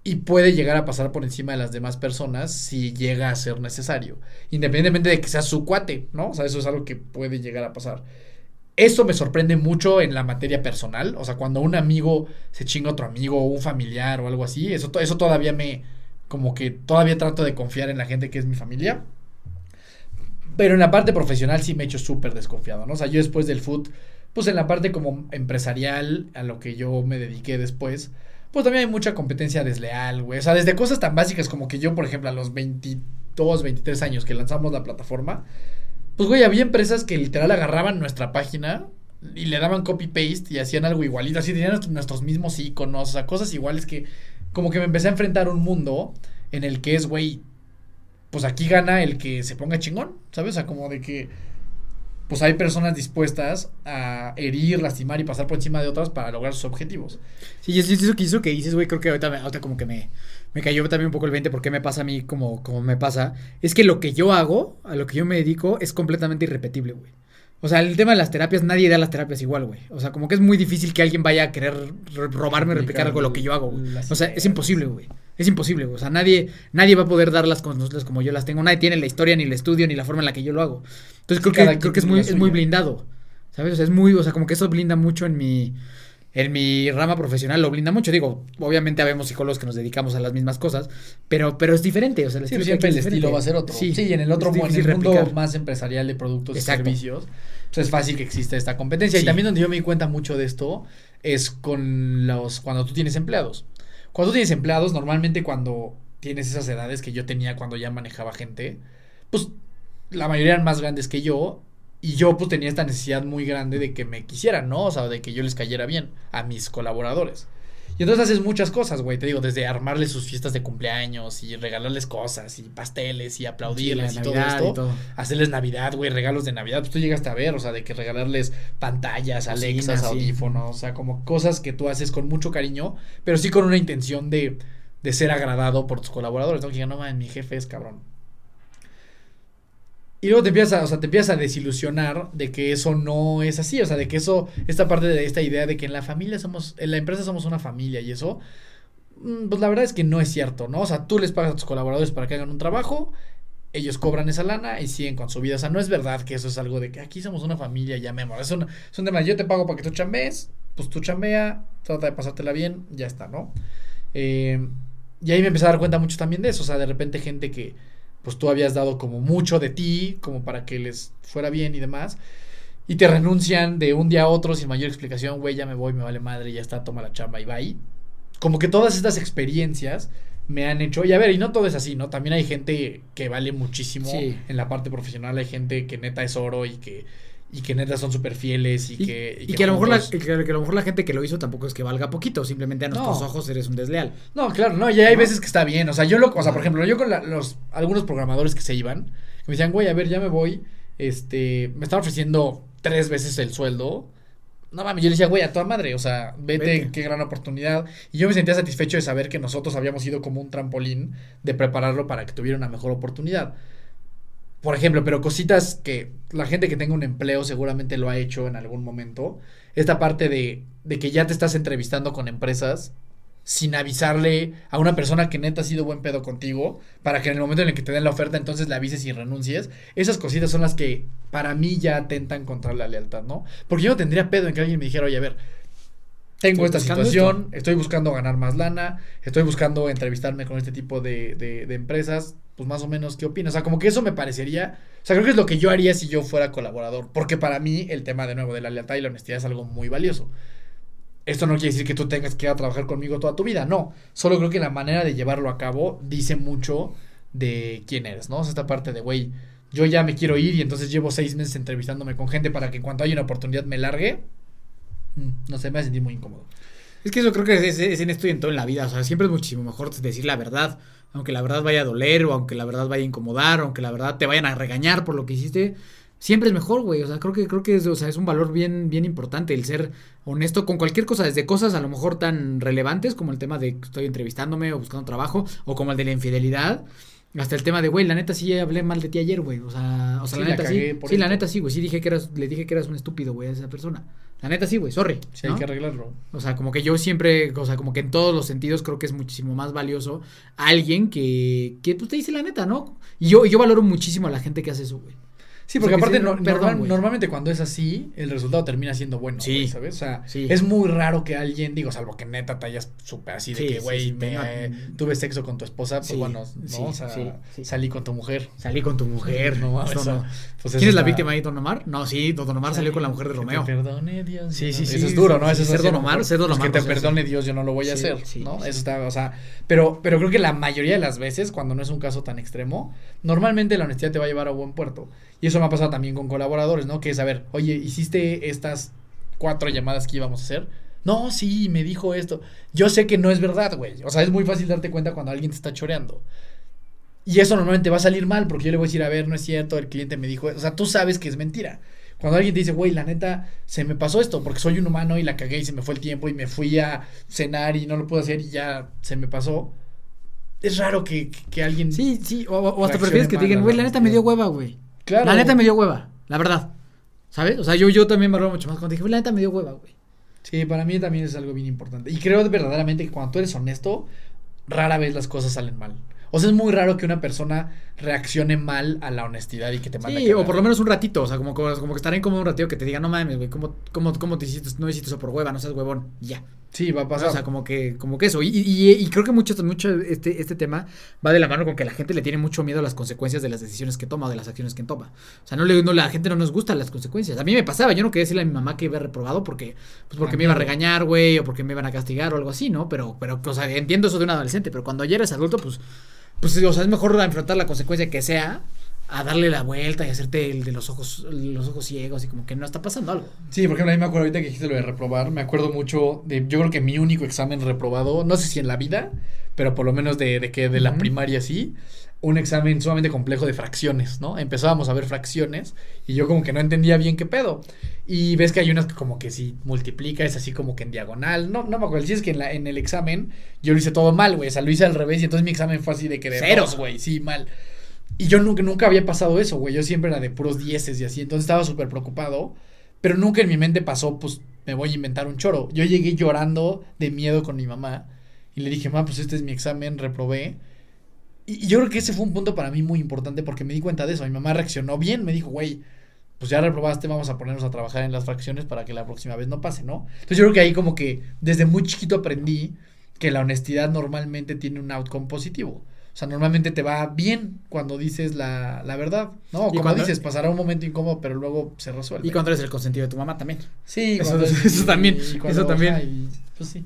y puede llegar a pasar por encima de las demás personas si llega a ser necesario, independientemente de que sea su cuate, ¿no? O sea, eso es algo que puede llegar a pasar. Eso me sorprende mucho en la materia personal, o sea, cuando un amigo se chinga a otro amigo o un familiar o algo así, eso, eso todavía me, como que todavía trato de confiar en la gente que es mi familia. Pero en la parte profesional sí me he hecho súper desconfiado, ¿no? O sea, yo después del foot, pues en la parte como empresarial, a lo que yo me dediqué después, pues también hay mucha competencia desleal, güey. O sea, desde cosas tan básicas como que yo, por ejemplo, a los 22, 23 años que lanzamos la plataforma, pues, güey, había empresas que literal agarraban nuestra página y le daban copy-paste y hacían algo igualito. Así tenían nuestros, mismos iconos, o sea, cosas iguales que como que me empecé a enfrentar a un mundo en el que es, güey, pues aquí gana el que se ponga chingón, ¿sabes? O sea, como de que pues hay personas dispuestas a herir, lastimar y pasar por encima de otras para lograr sus objetivos.
Sí, yo eso que hizo que dices, güey, creo que ahorita, ahorita como que me, me cayó también un poco el 20 porque me pasa a mí como, como me pasa. Es que lo que yo hago, a lo que yo me dedico, es completamente irrepetible, güey. O sea, el tema de las terapias, nadie da las terapias igual, güey. O sea, como que es muy difícil que alguien vaya a querer ro- robarme replicar algo de lo que yo hago, güey. O sea, es imposible, güey. Es imposible, güey. O sea, nadie, nadie va a poder darlas con nosotros como yo las tengo. Nadie tiene la historia, ni el estudio, ni la forma en la que yo lo hago. Entonces creo
cada
que, creo que es muy, es muy blindado. ¿Sabes? O sea, es muy, o sea, como que eso blinda mucho en mi, en mi rama profesional, lo blinda mucho. Digo, obviamente habemos psicólogos que nos dedicamos a las mismas cosas, pero, pero es diferente. O sea, el
Sí, siempre el
es
estilo va a ser otro. Sí,
Sí,
en el otro en el mundo
replicar.
más empresarial de productos
Exacto.
y servicios, pues es fácil que exista esta competencia. Y también donde yo me di cuenta mucho de esto es con los cuando tú tienes empleados. Cuando tienes empleados, normalmente cuando tienes esas edades que yo tenía cuando ya manejaba gente, pues la mayoría eran más grandes que yo y yo pues tenía esta necesidad muy grande de que me quisieran, ¿no? O sea, de que yo les cayera bien a mis colaboradores. Y entonces haces muchas cosas, güey. Te digo, desde armarles sus fiestas de cumpleaños y regalarles cosas y pasteles y aplaudirles
Sí,
y todo esto.
y todo.
Hacerles Navidad, güey, regalos de Navidad. Pues tú llegaste a ver, o sea, de que regalarles pantallas, Alexas,
sí.
audífonos, o sea, como cosas que tú haces con mucho cariño, pero sí con una intención de, de ser agradado por tus colaboradores. No que digan, no mames, mi jefe es cabrón. Y luego te empiezas, o sea, te empiezas a desilusionar de que eso no es así, o sea, de que eso, esta parte de esta idea de que en la familia somos, en la empresa somos una familia y eso, mm, pues la verdad es que no es cierto, ¿no? O sea, tú les pagas a tus colaboradores para que hagan un trabajo, ellos cobran esa lana y siguen con su vida, o sea, no es verdad que eso es algo de que aquí somos una familia, llamémoslo, es un, es un tema, yo te pago para que tú chambees, pues tú chambea, trata de pasártela bien, ya está, ¿no? Eh, y ahí me empecé a dar cuenta mucho también de eso, o sea, de repente gente que pues tú habías dado como mucho de ti, como para que les fuera bien y demás, y te renuncian de un día a otro sin mayor explicación, güey, ya me voy, me vale madre, ya está, toma la chamba y bye. Como que todas estas experiencias me han hecho, y a ver, y no todo es así, ¿no? También hay gente que vale muchísimo
Sí.
en la parte profesional, hay gente que neta es oro y que, y que neta son súper fieles y,
Y,
que...
y que a lo mejor la,
juntos-
que, que a lo mejor la gente que lo hizo tampoco es que valga poquito, simplemente a nuestros
No.
ojos eres un desleal.
No, claro, no, y hay
¿No?
veces que está bien. O sea, yo lo, o sea, por ejemplo, yo con la- los algunos programadores que se iban, que me decían, güey, a ver, ya me voy. Este, me están ofreciendo tres veces el sueldo. No mames, yo le decía, güey, a toda madre, o sea, vete,
Vete.
qué gran oportunidad. Y yo me sentía satisfecho de saber que nosotros habíamos sido como un trampolín de prepararlo para que tuviera una mejor oportunidad. Por ejemplo, pero cositas que la gente que tenga un empleo seguramente lo ha hecho en algún momento. Esta parte de, de que ya te estás entrevistando con empresas sin avisarle a una persona que neta ha sido buen pedo contigo, para que en el momento en el que te den la oferta entonces le avises y renuncies. Esas cositas son las que para mí ya atentan contra la lealtad, ¿no? Porque yo no tendría pedo en que alguien me dijera, oye, a ver, tengo
Estoy
esta situación, estoy buscando ganar más lana, estoy buscando entrevistarme con este tipo de, de, de empresas, pues más o menos, ¿qué opinas? O sea, como que eso me parecería, o sea, creo que es lo que yo haría si yo fuera colaborador, porque para mí el tema de nuevo de la lealtad y la honestidad es algo muy valioso. Esto no quiere decir que tú tengas que ir a trabajar conmigo toda tu vida, no. Solo creo que la manera de llevarlo a cabo dice mucho de quién eres, ¿no? O sea, esta parte de, güey, yo ya me quiero ir y entonces llevo seis meses entrevistándome con gente para que en cuanto haya una oportunidad me largue. Mm, No sé, me hace sentir muy incómodo.
Es que eso creo que es, es en esto y en todo en la vida. O sea, siempre es muchísimo mejor decir la verdad. Aunque la verdad vaya a doler, o aunque la verdad vaya a incomodar, o aunque la verdad te vayan a regañar por lo que hiciste. Siempre es mejor, güey. O sea, creo que, creo que es, o sea, es un valor bien, bien importante el ser honesto con cualquier cosa, desde cosas a lo mejor tan relevantes como el tema de que estoy entrevistándome o buscando trabajo, o como el de la infidelidad. Hasta el tema de, güey, la neta sí hablé mal de ti ayer, güey. O sea, o sea
Sí,
la
la
neta sí. Sí, la neta sí, güey. Sí dije que eras, le dije que eras un estúpido, güey, a esa persona. La neta sí, güey, sorry.
Sí,
¿no?
hay que arreglarlo.
O sea, como que yo siempre, o sea, como que en todos los sentidos creo que es muchísimo más valioso alguien que, que pues te dice la neta, ¿no? Y yo, yo valoro muchísimo a la gente que hace eso, güey.
Sí,
O
porque
sea,
aparte
sí,
no-
perdón,
normal-
güey.
normalmente cuando es así, el resultado termina siendo bueno,
Sí.
¿sabes? O sea,
Sí.
es muy raro que alguien, digo, salvo que neta te hayas súper así de que, güey, tuve sexo con tu esposa, pues bueno, ¿no? o sea, salí con tu mujer.
Salí con tu mujer.
No, mames,
no.
pues
¿Quién es la víctima ahí, Don Omar? No, sí, Don Omar salió con la mujer de
Que te
Romeo.
perdone Dios.
Sí, sí, sí,
Eso es duro, ¿no? Eso es
ser Don. Omar, ser Don
Pues
Omar
Que te perdone Dios, yo no lo voy a hacer, ¿no? Eso está, o sea, pero, pero creo que la mayoría de las veces, cuando no es un caso tan extremo, normalmente la honestidad te va a llevar a buen puerto. Y eso me ha pasado también con colaboradores, ¿no? Que es, a ver, oye, hiciste estas cuatro llamadas que íbamos a hacer. No, sí, me dijo esto. Yo sé que no es verdad, güey. O sea, es muy fácil darte cuenta cuando alguien te está choreando. Y eso normalmente va a salir mal porque yo le voy a decir, a ver, no es cierto, el cliente me dijo, o sea, tú sabes que es mentira. Cuando alguien te dice, güey, la neta, se me pasó esto porque soy un humano y la cagué y se me fue el tiempo y me fui a cenar y no lo pude hacer y ya se me pasó. Es raro que, que- alguien...
Sí, sí, o, o hasta prefieres que te digan, güey,
la
neta me dio hueva, güey.
Claro.
La neta me dio hueva, la verdad. ¿Sabes? O sea, yo, yo también valoro mucho más cuando dije, la neta me dio hueva, güey.
Sí, para mí también es algo bien importante. Y creo verdaderamente que cuando tú eres honesto, rara vez las cosas salen mal. O sea, es muy raro que una persona reaccione mal a la honestidad y que te mande a
Sí, o por lo menos un ratito, o sea, como, como, como que estará incómodo un ratito que te diga, no mames, güey, ¿cómo, cómo, ¿cómo te hiciste, no hiciste eso por hueva, no seas huevón? Ya.
Sí, va a pasar.
O sea, como que, como que eso. Y, y, y creo que mucho, mucho este, este tema va de la mano con que la gente le tiene mucho miedo a las consecuencias de las decisiones que toma o de las acciones que toma. O sea, no le, no, la gente no nos gustan las consecuencias. A mí me pasaba, yo no quería decirle a mi mamá que iba reprobado porque, pues porque me iba a regañar, güey, o porque me iban a castigar o algo así, ¿no? Pero, pero, o sea, entiendo eso de un adolescente, pero cuando ya eres adulto, pues, pues, o sea, es mejor enfrentar la consecuencia que sea a darle la vuelta y hacerte el de los ojos, los ojos ciegos y como que no está pasando algo.
Sí, por ejemplo, a mí me acuerdo ahorita que dijiste lo de reprobar, me acuerdo mucho de, yo creo que mi único examen reprobado, no sé si en la vida, pero por lo menos de, de que de la primaria sí, un examen sumamente complejo de fracciones, ¿no? Empezábamos a ver fracciones y yo como que no entendía bien qué pedo. Y ves que hay unas que como que si multiplica es así como que en diagonal, no, no me acuerdo, si es que en, la, en el examen yo lo hice todo mal, güey, o sea, lo hice al revés y entonces mi examen fue así de que de
Cero.
dos, güey, sí, mal. Y yo nunca, nunca había pasado eso, güey. Yo siempre era de puros dieces y así. Entonces estaba súper preocupado. Pero nunca en mi mente pasó, pues me voy a inventar un choro. Yo llegué llorando de miedo con mi mamá. Y le dije, mamá, pues este es mi examen, reprobé. Y, y yo creo que ese fue un punto para mí muy importante porque me di cuenta de eso. Mi mamá reaccionó bien, me dijo, güey, pues ya reprobaste, vamos a ponernos a trabajar en las fracciones para que la próxima vez no pase, ¿no? Entonces yo creo que ahí como que desde muy chiquito aprendí que la honestidad normalmente tiene un outcome positivo. O sea, normalmente te va bien cuando dices la, la verdad, ¿no? O como
cuando-
dices, pasará un momento incómodo, pero luego se resuelve.
Y cuando eres el consentido de tu mamá también.
Sí,
Eso-
cuando
eso también,
y cuando-
eso también.
y, pues sí.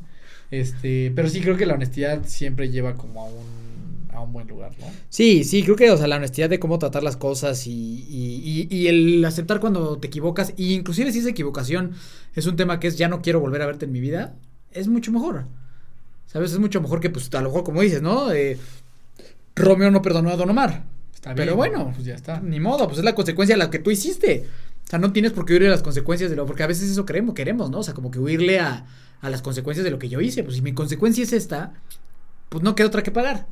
Este, pero sí creo que la honestidad siempre lleva como a un, a un buen lugar, ¿no?
Sí, sí, creo que, o sea, la honestidad de cómo tratar las cosas y, y, y, y el aceptar cuando te equivocas, y inclusive si esa equivocación es un tema que es ya no quiero volver a verte en mi vida, es mucho mejor. ¿Sabes? Es mucho mejor que, pues, a lo mejor, como dices, ¿no? Eh, Romeo no perdonó a Don Omar.
Está
Pero bueno,
pues ya está.
Ni modo, pues es la consecuencia de lo que tú hiciste. O sea, no tienes por qué huirle a las consecuencias de lo. Porque a veces eso queremos, queremos, ¿no? O sea, como que huirle a, a las consecuencias de lo que yo hice. Pues si mi consecuencia es esta, pues no queda otra que pagar.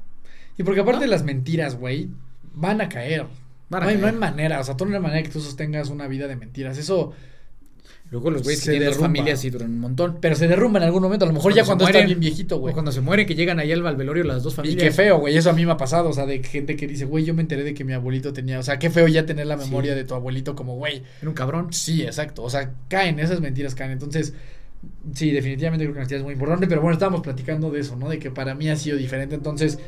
Y porque aparte
¿No?
las mentiras, güey, van a caer.
Van a
no, hay, no
caer.
hay manera, o sea, tú no hay manera que tú sostengas una vida de mentiras. Eso,
Luego los güeyes que tienen dos familias y duran un montón.
pero se derrumba en algún momento. A lo mejor
Cuando
ya cuando está
mueren,
bien viejito,
O
güey.
cuando se mueren, que llegan ahí al velorio las dos
Y
familias.
qué feo, güey. Eso a mí me ha pasado. O sea, de gente que dice, güey, yo me enteré de que mi abuelito tenía. O sea, qué feo ya tener la
Sí.
memoria de tu abuelito como, güey.
Era un cabrón.
Sí, exacto. O sea, caen, esas mentiras caen. Entonces, sí, definitivamente creo que la honestidad es muy importante. Pero bueno, estábamos platicando de eso, ¿no? De que para mí ha sido diferente. Entonces,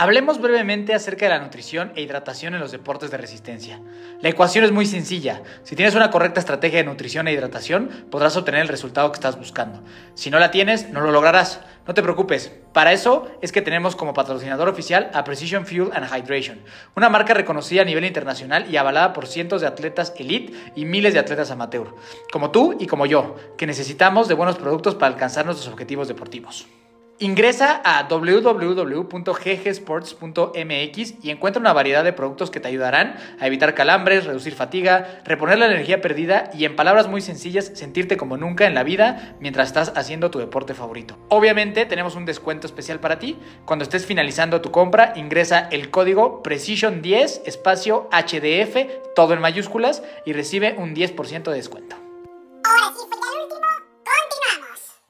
Hablemos brevemente acerca de la nutrición e hidratación en los deportes de resistencia. La ecuación es muy sencilla. Si tienes una correcta estrategia de nutrición e hidratación, podrás obtener el resultado que estás buscando. Si no la tienes, no lo lograrás. No te preocupes. Para eso es que tenemos como patrocinador oficial a Precision Fuel and Hydration, una marca reconocida a nivel internacional y avalada por cientos de atletas elite y miles de atletas amateur, como tú y como yo, que necesitamos de buenos productos para alcanzar nuestros objetivos deportivos. Ingresa a www.ggsports.mx y encuentra una variedad de productos que te ayudarán a evitar calambres, reducir fatiga, reponer la energía perdida y en palabras muy sencillas sentirte como nunca en la vida mientras estás haciendo tu deporte favorito. Obviamente tenemos un descuento especial para ti. Cuando estés finalizando tu compra, ingresa el código Precision10 espacio HDF, todo en mayúsculas y recibe un 10% de descuento.
Ahora sí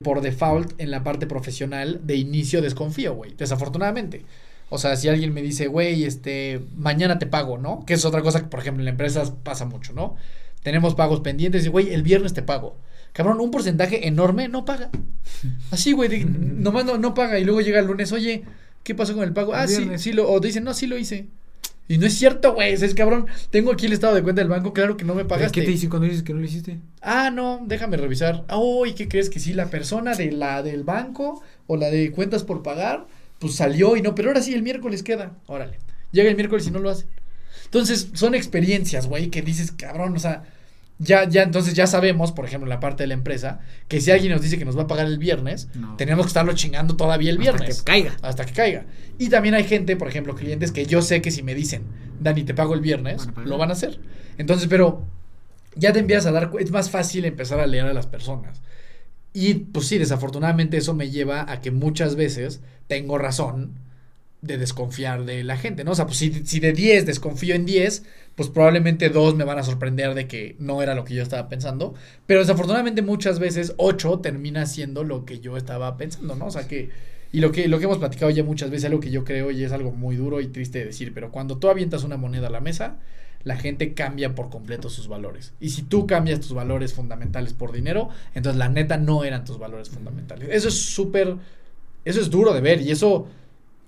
por default, en la parte profesional, de inicio desconfío, güey. Desafortunadamente. O sea, si alguien me dice, güey, este, mañana te pago, ¿no? Que es otra cosa que, por ejemplo, en las empresas pasa mucho, ¿no? Tenemos pagos pendientes y, güey, el viernes te pago. Cabrón, un porcentaje enorme no paga. Así, güey, nomás no, no paga y luego llega el lunes, oye, ¿qué pasó con el pago?
El
Ah, sí, sí, lo, o dicen, no, sí lo hice. Y no es cierto, güey, es cabrón. Tengo aquí el estado de cuenta del banco, claro que no me pagaste.
¿Qué te dicen cuando dices que no lo hiciste?
Ah, no, déjame revisar. Uy, ¿qué crees que sí? La persona de la del banco o la de cuentas por pagar, pues salió y no, pero ahora sí el miércoles queda. Órale. Llega el miércoles y no lo hace. Entonces, son experiencias, güey, que dices, cabrón, o sea, ya, ya, entonces ya sabemos, por ejemplo, en la parte de la empresa, que si alguien nos dice que nos va a pagar el viernes,
No.
tenemos que estarlo chingando todavía el
Hasta
viernes.
que caiga.
Hasta que caiga. Y también hay gente, por ejemplo, clientes que yo sé que si me dicen, Dani, te pago el viernes, lo van a hacer. Entonces, pero ya te empiezas a dar, es más fácil empezar a leer a las personas. Y pues sí, desafortunadamente eso me lleva a que muchas veces tengo razón de desconfiar de la gente, ¿no? O sea, pues si, si de 10 desconfío en 10, pues probablemente dos me van a sorprender de que no era lo que yo estaba pensando. Pero desafortunadamente muchas veces 8 termina siendo lo que yo estaba pensando, ¿no? O sea que... Y lo que, lo que hemos platicado ya muchas veces, algo que yo creo y es algo muy duro y triste de decir, pero cuando tú avientas una moneda a la mesa, la gente cambia por completo sus valores. Y si tú cambias tus valores fundamentales por dinero, entonces la neta no eran tus valores fundamentales. Eso es súper, eso es duro de ver y eso,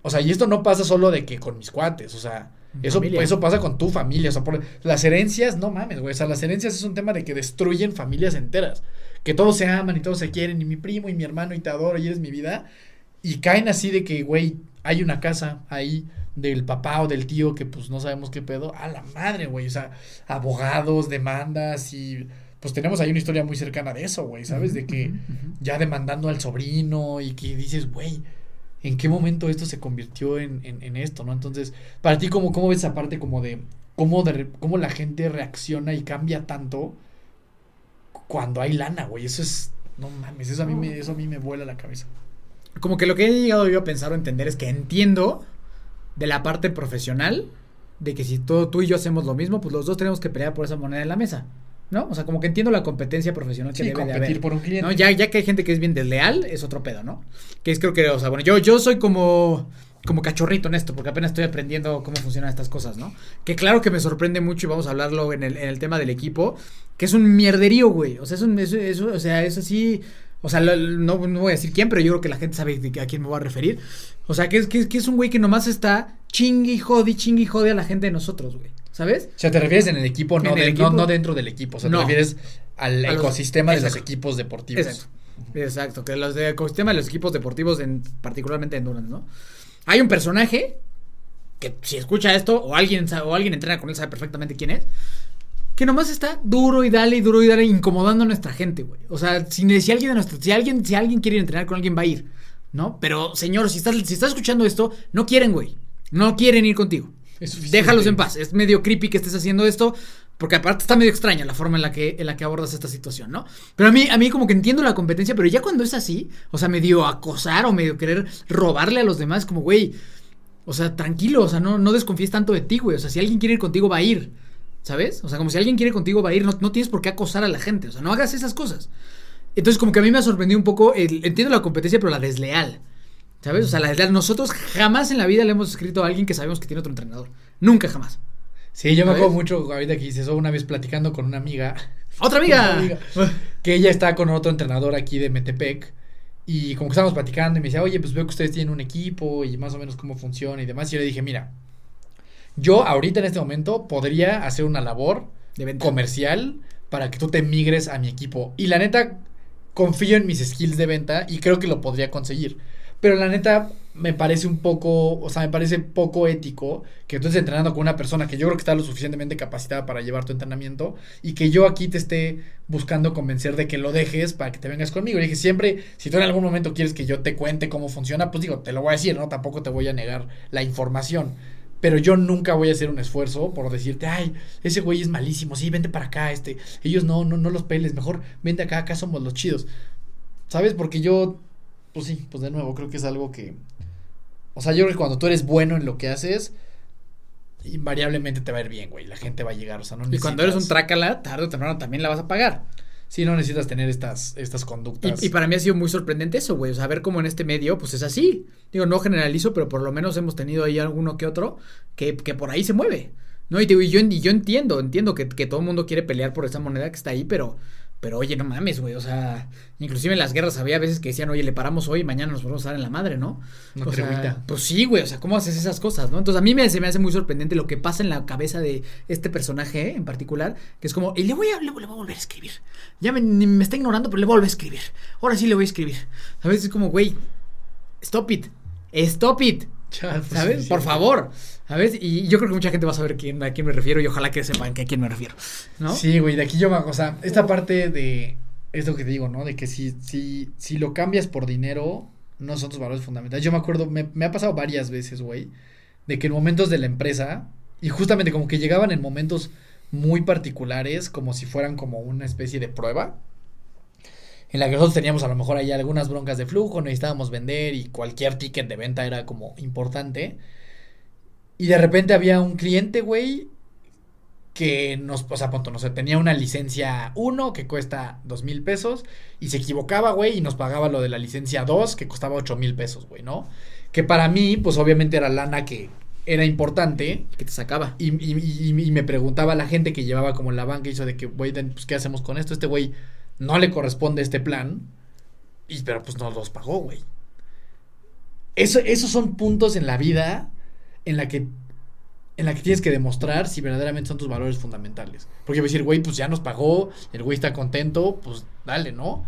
o sea, y esto no pasa solo de que con mis cuates, o sea, eso,
Familia.
eso pasa con tu familia, o sea, por, las herencias, no mames, güey, o sea, las herencias es un tema de que destruyen familias enteras, que todos se aman y todos se quieren, y mi primo y mi hermano y te adoro y eres mi vida, y caen así de que, güey, hay una casa ahí del papá o del tío que pues no sabemos qué pedo, a la madre, güey, o sea, abogados, demandas y pues tenemos ahí una historia muy cercana de eso, güey, ¿sabes? De que ya demandando al sobrino y que dices, güey, ¿en qué momento esto se convirtió en, en, en esto, no? Entonces, para ti, ¿cómo, cómo ves esa parte como de cómo, de cómo la gente reacciona y cambia tanto cuando hay lana, güey? Eso es, no mames, eso a mí me, eso a mí me vuela la cabeza.
Como que lo que he llegado yo a pensar o entender es que entiendo de la parte profesional de que si tú, tú y yo hacemos lo mismo, pues los dos tenemos que pelear por esa moneda en la mesa. ¿No? O sea, como que entiendo la competencia profesional que
Sí,
debe de
competir
haber.
por un cliente.
¿no? Ya, ya que hay gente que es bien desleal, es otro pedo, ¿no? Que es creo que, o sea, bueno, yo, yo soy como, como cachorrito en esto, porque apenas estoy aprendiendo cómo funcionan estas cosas, ¿no? Que claro que me sorprende mucho y vamos a hablarlo en el, en el tema del equipo, que es un mierderío, güey. O sea, es un, es, es- o sea, es así, o sea, lo- no, no voy a decir quién, pero yo creo que la gente sabe de a quién me voy a referir. O sea, que es, que, que es un güey que nomás está chingui jodi, chingui jodi a la gente de nosotros, güey. ¿Sabes?
O sea, te refieres en el equipo, no,
En el
de-
equipo.
no, no dentro del equipo. O sea,
No.
te refieres al
los-
ecosistema de los equipos deportivos.
Exacto. Exacto, que los de ecosistema de los equipos deportivos, en, particularmente en Endurance, ¿no? Hay un personaje que si escucha esto, o alguien, o alguien entrena con él, sabe perfectamente quién es, que nomás está duro y dale y duro y dale, incomodando a nuestra gente, güey. O sea, si, si alguien de nuestra, si alguien, si alguien quiere ir a entrenar con alguien, va a ir, ¿no? Pero, señor, si estás, si estás escuchando esto, no quieren, güey. No quieren ir contigo. Déjalos en paz. Es medio creepy que estés haciendo esto. Porque aparte está medio extraña la forma en la que, en la que abordas esta situación, ¿no? Pero a mí, a mí como que entiendo la competencia, pero ya cuando es así, o sea, medio acosar o medio querer robarle a los demás, como, güey, o sea, tranquilo, o sea, no, no desconfíes tanto de ti, güey. O sea, si alguien quiere ir contigo, va a ir. ¿Sabes? O sea, como si alguien quiere ir contigo, va a ir. No, no tienes por qué acosar a la gente. O sea, no hagas esas cosas. Entonces, como que a mí me ha sorprendido un poco, entiendo la competencia, pero la desleal. ¿Sabes? O sea, la desleal. Nosotros jamás en la vida le hemos escrito a alguien que sabemos que tiene otro entrenador. Nunca jamás.
Sí, yo me acuerdo mucho ahorita que dices eso una vez platicando con una amiga.
¡Otra amiga!
Que ella está con otro entrenador aquí de Metepec. Y como que estábamos platicando y me decía, oye, pues veo que ustedes tienen un equipo y más o menos cómo funciona y demás. Y yo le dije, mira, yo ahorita en este momento podría hacer una labor
De venta.
comercial para que tú te migres a mi equipo. Y la neta, confío en mis skills de venta y creo que lo podría conseguir. Pero la neta, me parece un poco, o sea, me parece poco ético que tú estés entrenando con una persona que yo creo que está lo suficientemente capacitada para llevar tu entrenamiento y que yo aquí te esté buscando convencer de que lo dejes para que te vengas conmigo. Le dije, siempre, si tú en algún momento quieres que yo te cuente cómo funciona, pues digo, te lo voy a decir, ¿no? Tampoco te voy a negar la información. Pero yo nunca voy a hacer un esfuerzo por decirte, ay, ese güey es malísimo, sí, vente para acá, este. Ellos no, no, no los peles, mejor vente acá, acá somos los chidos. ¿Sabes? Porque yo, pues sí, pues de nuevo, creo que es algo que. O sea, yo creo que cuando tú eres bueno en lo que haces, invariablemente te va a ir bien, güey. La gente va a llegar, o sea, no
Y cuando eres un
necesitas-
trácala, tarde o temprano también la vas a pagar.
Sí, no necesitas tener estas, estas conductas.
Y, y para mí ha sido muy sorprendente eso, güey. O sea, ver cómo en este medio, pues es así. Digo, no generalizo, pero por lo menos hemos tenido ahí alguno que otro que, que por ahí se mueve. ¿No? Y, digo, y yo, y yo entiendo, entiendo que, que todo el mundo quiere pelear por esa moneda que está ahí, pero, pero oye, no mames, güey. O sea, inclusive en las guerras había veces que decían, oye, le paramos hoy y mañana nos vamos a dar en la madre, ¿no?
Una
o sea, pues sí, güey. O sea, ¿cómo haces esas cosas, no? Entonces a mí me, se me hace muy sorprendente lo que pasa en la cabeza de este personaje ¿eh? en particular, que es como, y le voy a, le, le voy a volver a escribir. Ya me, está ignorando, pero le voy a volver a escribir. Ahora sí le voy a escribir. ¿Sabes? Es como, güey, stop it. Stop it.
Ya, pues,
¿Sabes?
sí,
Por
sí.
favor. ¿Sabes? Y yo creo que mucha gente va a saber quién, a quién me refiero y ojalá que sepan que a quién me refiero. ¿No?
Sí, güey, de aquí yo me. O sea, esta parte de. Esto que te digo, ¿no? De que si, si, si lo cambias por dinero, no son tus valores fundamentales. Yo me acuerdo, me, me ha pasado varias veces, güey, de que en momentos de la empresa, y justamente como que llegaban en momentos muy particulares, como si fueran como una especie de prueba, en la que nosotros teníamos a lo mejor ahí algunas broncas de flujo, necesitábamos vender y cualquier ticket de venta era como importante. Y de repente había un cliente, güey, que nos, o sea, punto, no sé, tenía una licencia 1 que cuesta dos mil pesos y se equivocaba, güey, y nos pagaba lo de la licencia 2 que costaba ocho mil pesos, güey, ¿no? Que para mí, pues obviamente era lana que era importante
Que te sacaba.
y, y- y- y me preguntaba la gente que llevaba como la banca, hizo de que, güey, pues, ¿qué hacemos con esto? Este güey no le corresponde este plan, y, pero pues nos los pagó, güey. Eso, esos son puntos en la vida en la que en la que tienes que demostrar si verdaderamente son tus valores fundamentales. Porque decir, güey, pues ya nos pagó, el güey está contento, pues dale, ¿no?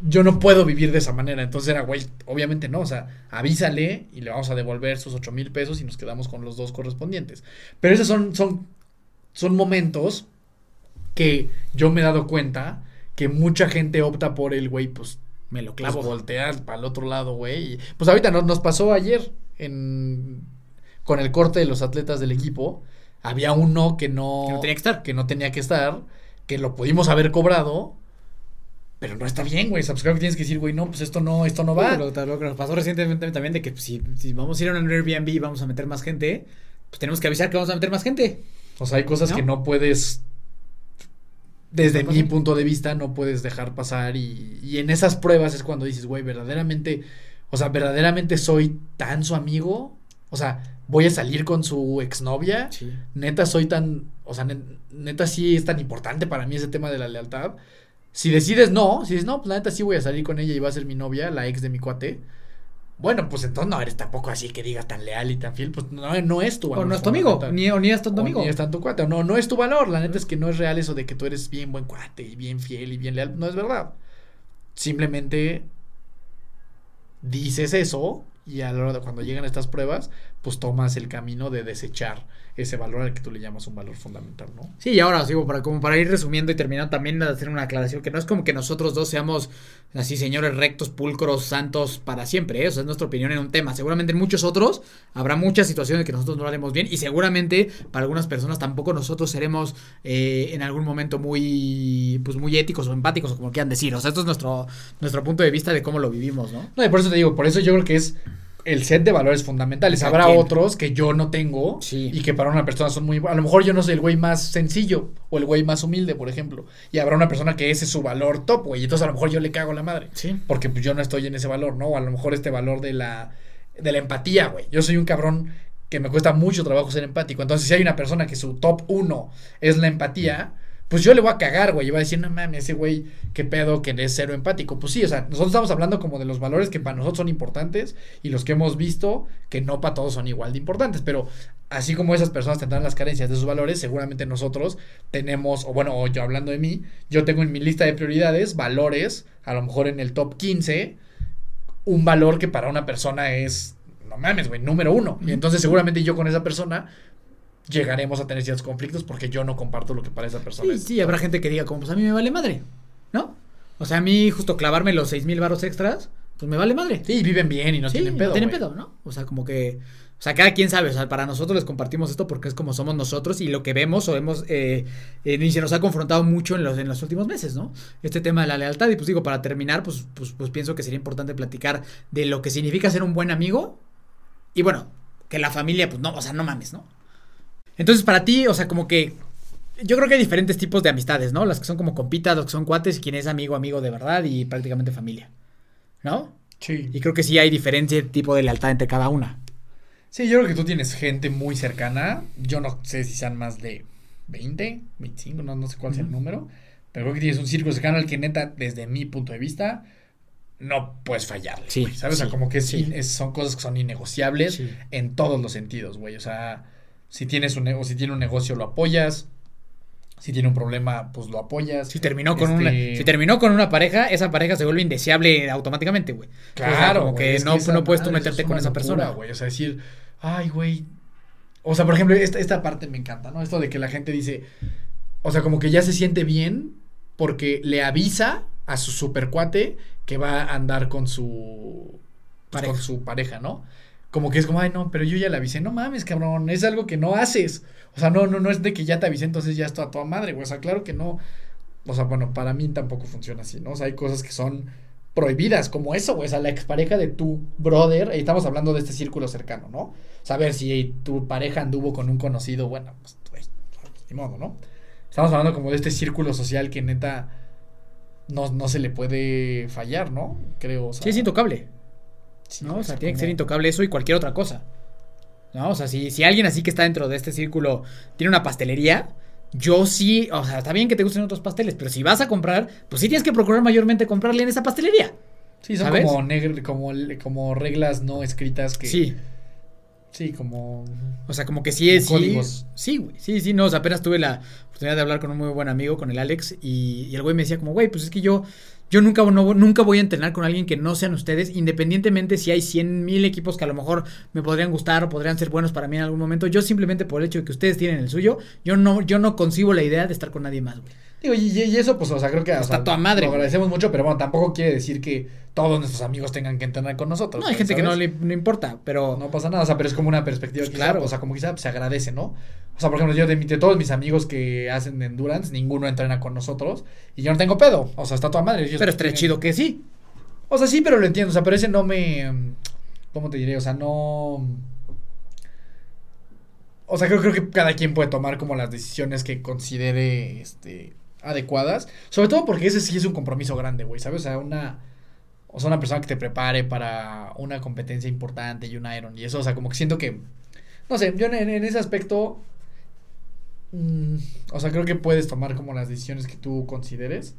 Yo no puedo vivir de esa manera. Entonces era, güey, obviamente no. O sea, avísale y le vamos a devolver sus ocho mil pesos y nos quedamos con los dos correspondientes. Pero esos son, son, son momentos que yo me he dado cuenta que mucha gente opta por el, güey, pues
Me lo
clavo.
clavo.
voltear para el otro lado, güey. Pues ahorita nos, nos pasó ayer en, con el corte de los atletas del equipo. Había uno que no,
Que no tenía que estar.
que no tenía que estar, que lo pudimos haber cobrado, pero no está bien, güey. O sea, pues claro que tienes que decir, güey, no, pues esto no, esto no va.
Lo, lo que nos pasó recientemente también de que pues, si, si vamos a ir a un Airbnb y vamos a meter más gente, pues tenemos que avisar que vamos a meter más gente.
O sea, hay cosas
¿No?
que no puedes, desde
No
mi
pasa.
punto de vista, no puedes dejar pasar. Y, y en esas pruebas es cuando dices, güey, verdaderamente, o sea, verdaderamente soy tan su amigo. O sea, voy a salir con su exnovia.
Sí.
Neta, soy tan, o sea, ne- neta sí es tan importante para mí ese tema de la lealtad. Si decides no, si dices, no, pues la neta sí voy a salir con ella y va a ser mi novia, la ex de mi cuate. Bueno, pues entonces no eres tampoco así que digas tan leal y tan fiel, pues no, no es tu
O
valor
no es tu amigo, ni, o ni es tu
O
amigo.
ni es tanto cuate, o no, no es tu valor. La neta es que no es real eso de que tú eres bien buen cuate y bien fiel y bien leal. No es verdad. Simplemente dices eso y a la hora de cuando llegan estas pruebas, pues tomas el camino de desechar ese valor al que tú le llamas un valor fundamental, ¿no?
Sí, y ahora sigo para como para ir resumiendo y terminando también de hacer una aclaración que no es como que nosotros dos seamos así señores rectos, pulcros, santos para siempre, ¿eh? o sea, es nuestra opinión en un tema. Seguramente en muchos otros habrá muchas situaciones que nosotros no lo haremos bien y seguramente para algunas personas tampoco nosotros seremos eh, en algún momento muy pues muy éticos o empáticos o como quieran decir. O sea, esto es nuestro nuestro punto de vista de cómo lo vivimos, ¿no?
No, y por eso te digo, por eso yo creo que es el set de valores fundamentales. Habrá otros que yo no tengo
Sí.
y que para una persona son muy... A lo mejor yo no soy el güey más sencillo o el güey más humilde, por ejemplo. Y habrá una persona que ese es su valor top, güey. Y entonces a lo mejor yo le cago la madre.
Sí.
Porque pues yo no estoy en ese valor, ¿no? O a lo mejor este valor de la, de la empatía, güey. Yo soy un cabrón que me cuesta mucho trabajo ser empático. Entonces si hay una persona que su top uno es la empatía... Pues yo le voy a cagar, güey. Y va a decir, no mames, ese güey, qué pedo que es cero empático. Pues sí, o sea, nosotros estamos hablando como de los valores que para nosotros son importantes y los que hemos visto que no para todos son igual de importantes. Pero así como esas personas tendrán las carencias de sus valores, seguramente nosotros tenemos, o bueno, o yo hablando de mí, yo tengo en mi lista de prioridades valores, a lo mejor en el top 15, un valor que para una persona es, no mames, güey, número uno. Y entonces seguramente yo con esa persona llegaremos a tener ciertos conflictos porque yo no comparto lo que para esa persona
Sí,
es.
sí, habrá gente que diga, como, pues a mí me vale madre, ¿no? O sea, a mí justo clavarme los seis mil baros extras, pues me vale madre.
Sí, viven bien y no
Sí,
tienen pedo.
No tienen pedo, ¿no? O sea, como que. O sea, cada quien sabe. O sea, para nosotros les compartimos esto porque es como somos nosotros y lo que vemos o hemos. Eh, eh, y se nos ha confrontado mucho en los, en los últimos meses, ¿no? Este tema de la lealtad. Y pues digo, para terminar, pues, pues, pues pienso que sería importante platicar de lo que significa ser un buen amigo. Y bueno, que la familia, pues no, o sea, no mames, ¿no? Entonces, para ti, o sea, como que. Yo creo que hay diferentes tipos de amistades, ¿no? Las que son como compitas, los que son cuates y quien es amigo, amigo de verdad y prácticamente familia. ¿No?
Sí.
Y creo que sí hay diferente tipo de lealtad entre cada una.
Sí, yo creo que tú tienes gente muy cercana. Yo no sé si sean más de 20, 25, no, no sé cuál sea el
Ujú.
número. Pero creo que tienes un círculo cercano al que neta, desde mi punto de vista, no puedes fallarle.
Sí,
güey, ¿Sabes? O sea,
sí,
como que es
sí.
in- es- son cosas que son innegociables
Sí.
en todos los sentidos, güey. O sea, si tienes un, o si tiene un negocio, lo apoyas. Si tiene un problema, pues lo apoyas.
Si terminó con
Este-
una, si terminó con una pareja, esa pareja se vuelve indeseable automáticamente, güey.
Claro,
O sea, como
güey,
que
es
no, no puedes tú meterte
es
con esa
locura,
persona.
güey. O sea, decir, ay, güey. O sea, por ejemplo, esta, esta parte me encanta, ¿no? Esto de que la gente dice, o sea, como que ya se siente bien porque le avisa a su supercuate que va a andar con su pues,
Pareja.
con su pareja, ¿no? Como que es como, ay, no, pero yo ya le avisé. No mames, cabrón, es algo que no haces. O sea, no, no, no es de que ya te avisé, entonces ya está a toda madre, güey. O sea, claro que no. o sea, bueno, para mí tampoco funciona así, ¿no? O sea, hay cosas que son prohibidas, como eso, güey. O sea, la expareja de tu brother, y estamos hablando de este círculo cercano, ¿no? Saber si tu pareja anduvo con un conocido, bueno, pues, güey, ni modo, ¿no? Estamos hablando como de este círculo social que neta no, no se le puede fallar, ¿no? Creo. O sea,
Sí, es intocable.
Sí,
¿no? O sea, tiene que ser intocable eso y cualquier otra cosa. ¿No? O sea, si, si alguien así que está dentro de este círculo tiene una pastelería, yo sí, o sea, está bien que te gusten otros pasteles, pero si vas a comprar, pues sí tienes que procurar mayormente comprarle en esa pastelería.
Sí, son
¿sabes?
como, negr- como, como reglas no escritas que.
Sí.
Sí, como.
O sea, como que sí es. Sí,
Códigos.
sí, güey. Sí, sí, no. O sea, apenas tuve la oportunidad de hablar con un muy buen amigo, con el Alex, y, y el güey me decía, como, güey, pues es que yo. Yo nunca, no, nunca voy a entrenar con alguien que no sean ustedes, independientemente si hay 100 mil equipos que a lo mejor me podrían gustar o podrían ser buenos para mí en algún momento. Yo simplemente por el hecho de que ustedes tienen el suyo, yo no, yo no concibo la idea de estar con nadie más, güey.
Digo, y, eso, pues, o sea, creo que. o
Está
sea,
toda madre,
Lo agradecemos mucho, pero bueno, tampoco quiere decir que todos nuestros amigos tengan que entrenar con nosotros.
No, hay gente que no le no importa, pero.
No pasa nada, o sea, pero es como una perspectiva
Pues
quizá,
claro.
o sea, como quizá se agradece, ¿no? O sea, por ejemplo, yo de, de todos mis amigos que hacen endurance, ninguno entrena con nosotros y yo no tengo pedo, o sea, está toda madre.
pero
tienen-
chido que sí.
O sea, sí, pero lo entiendo, o sea, pero ese no me ¿cómo te diré? O sea, no o sea, creo, creo que cada quien puede tomar como las decisiones que considere este adecuadas, sobre todo porque ese sí es un compromiso grande, güey, ¿sabes? O sea, una o sea, una persona que te prepare para una competencia importante y un Iron y eso, o sea, como que siento que no sé, yo en, ese aspecto mm, o sea, creo que puedes tomar como las decisiones que tú consideres.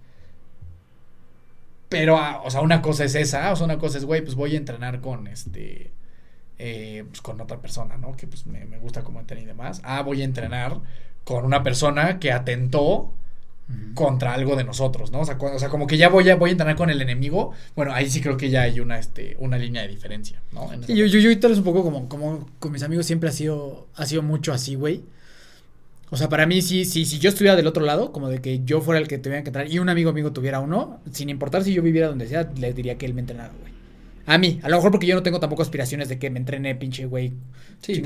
Pero, ah, o sea, una cosa es esa, o sea, una cosa es, güey, pues voy a entrenar con este, eh, pues con otra persona, ¿no? Que pues me, me gusta como entrenar y demás. Ah, voy a entrenar con una persona que atentó contra algo de nosotros, ¿no? O sea, cu- o sea, como que ya voy a, voy a entrenar con el enemigo. Bueno, ahí sí creo que ya hay una, este, una línea de diferencia, ¿no?
Sí, yo, yo, yo vez un poco como, como con mis amigos siempre ha sido, ha sido mucho así, güey. O sea, para mí, sí, sí, si yo estuviera del otro lado, como de que yo fuera el que tuviera que entrenar y un amigo mío tuviera uno, sin importar si yo viviera donde sea, le diría que él me entrenara, güey. A mí, a lo mejor porque yo no tengo tampoco aspiraciones de que me entrene pinche güey
Sí,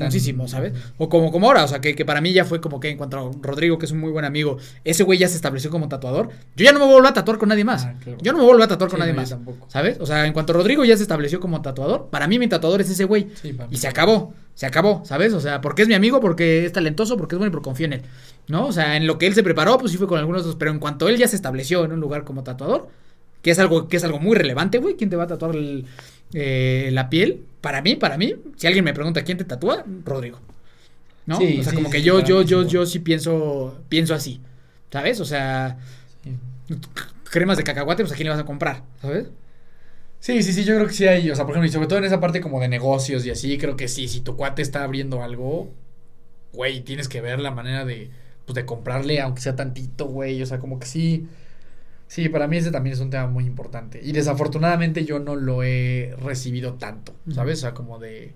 ¿sabes? O como, como ahora, o sea, que, que para mí ya fue como que en cuanto a Rodrigo, que es un muy buen amigo, ese güey ya se estableció como tatuador, yo ya no me vuelvo a tatuar con nadie más.
Ah, claro.
Yo no me vuelvo a tatuar con
Sí,
nadie
no,
más.
tampoco.
¿Sabes? O sea, en cuanto Rodrigo ya se estableció como tatuador, para mí mi tatuador es ese güey.
Sí,
Y se acabó, se acabó, ¿sabes? O sea, porque es mi amigo, porque es talentoso, porque es bueno y porque confío en él. ¿No? O sea, en lo que él se preparó, pues sí fue con algunos otros, pero en cuanto él ya se estableció en un lugar como tatuador, que es algo, que es algo muy relevante, güey, ¿quién te va a tatuar el- eh, la piel? Para mí, para mí, si alguien me pregunta quién te tatúa, Rodrigo. ¿No?
Sí,
o sea,
sí,
como que
sí,
yo, yo, yo, yo sí pienso, pienso así. ¿Sabes? O sea, cremas de cacahuate, pues a quién le vas a comprar, ¿sabes?
Sí, sí, sí, yo creo que sí hay, o sea, por ejemplo, y sobre todo en esa parte como de negocios y así, creo que sí, si tu cuate está abriendo algo, güey, tienes que ver la manera de, pues, de comprarle, aunque sea tantito, güey, o sea, como que sí, sí, para mí ese también es un tema muy importante. Y desafortunadamente yo no lo he recibido tanto, ¿sabes? O sea, como de,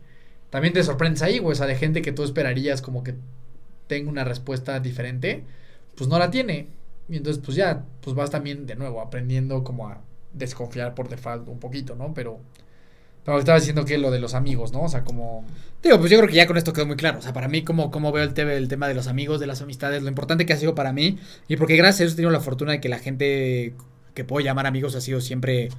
también te sorprendes ahí, güey, o sea, de gente que tú esperarías como que tenga una respuesta diferente, pues no la tiene. Y entonces, pues ya, pues vas también de nuevo aprendiendo como a desconfiar por default un poquito, ¿no? Pero, pero estaba diciendo que lo de los amigos, ¿no? O sea, como...
Digo, pues yo creo que ya con esto quedó muy claro. O sea, para mí, como, como veo el, tema el tema de los amigos, de las amistades, lo importante que ha sido para mí, y porque gracias a eso he tenido la fortuna de que la gente que puedo llamar amigos ha sido siempre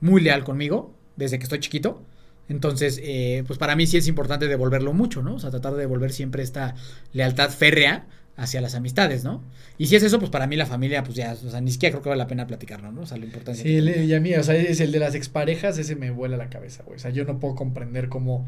muy leal conmigo, desde que estoy chiquito. Entonces, eh, pues para mí sí es importante devolverlo mucho, ¿no? O sea, tratar de devolver siempre esta lealtad férrea hacia las amistades, ¿no? Y si es eso, pues para mí la familia, pues ya, o sea, ni siquiera creo que vale la pena platicarlo, ¿no? O sea, la importancia.
Sí,
que
y a mí, o sea, es el de las exparejas, ese me vuela la cabeza, güey. O sea, yo no puedo comprender cómo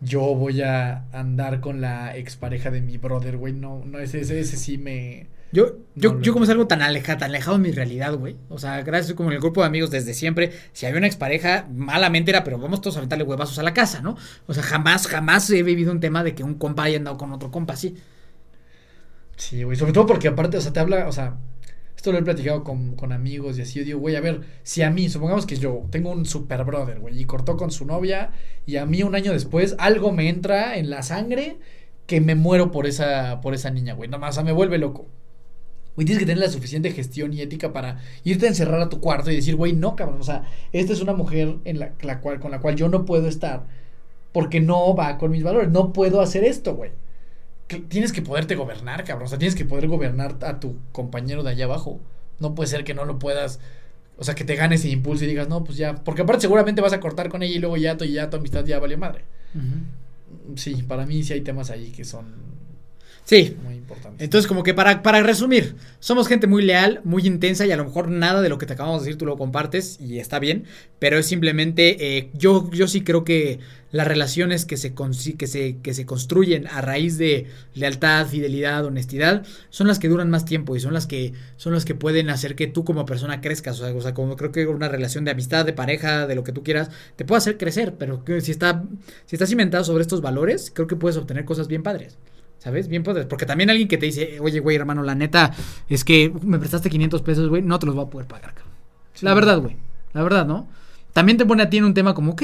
yo voy a andar con la expareja de mi brother, güey. No, no, ese, ese, ese sí me...
Yo, yo,
No,
yo como es algo tan alejado, tan alejado de mi realidad, güey. O sea, gracias como en el grupo de amigos desde siempre. Si había una expareja, malamente era, pero vamos todos a aventarle huevazos a la casa, ¿no? O sea, jamás, jamás he vivido un tema de que un compa haya andado con otro compa así.
Sí, güey. Sobre todo porque aparte, o sea, te habla, o sea, esto lo he platicado con, con amigos y así. Yo digo, güey, a ver, si a mí, supongamos que yo tengo un super brother, güey, y cortó con su novia, y a mí un año después algo me entra en la sangre que me muero por esa, por esa niña, güey. Nada más, o sea, me vuelve loco. Güey, tienes que tener la suficiente gestión y ética para irte a encerrar a tu cuarto y decir, güey, no, cabrón, o sea, esta es una mujer en la, cual, con la cual yo no puedo estar porque no va con mis valores. No puedo hacer esto, güey. Que Tienes que poderte gobernar, cabrón. O sea, tienes que poder gobernar a tu compañero de allá abajo. No puede ser que no lo puedas, o sea, que te gane ese impulso y digas, no, pues ya, porque aparte seguramente vas a cortar con ella y luego ya tu, ya tu amistad ya valió madre. Sí, para mí sí hay temas ahí que son
Sí.
muy importantes.
Entonces, como que para, para resumir, somos gente muy leal, muy intensa y a lo mejor nada de lo que te acabamos de decir tú lo compartes y está bien, pero es simplemente, eh, yo, yo sí creo que las relaciones que se, que, se, que se construyen a raíz de lealtad, fidelidad, honestidad, son las que duran más tiempo y son las que, son las que pueden hacer que tú como persona crezcas. O sea, o sea, como creo que una relación de amistad, de pareja, de lo que tú quieras, te puede hacer crecer, pero que si está, si está cimentado sobre estos valores, creo que puedes obtener cosas bien padres. ¿Sabes? Bien padres. Porque también alguien que te dice, oye, güey, hermano, la neta, es que me prestaste 500 pesos, güey, no te los voy a poder pagar, cabrón. La verdad, güey. La verdad, ¿no? También te pone a ti en un tema como, ok,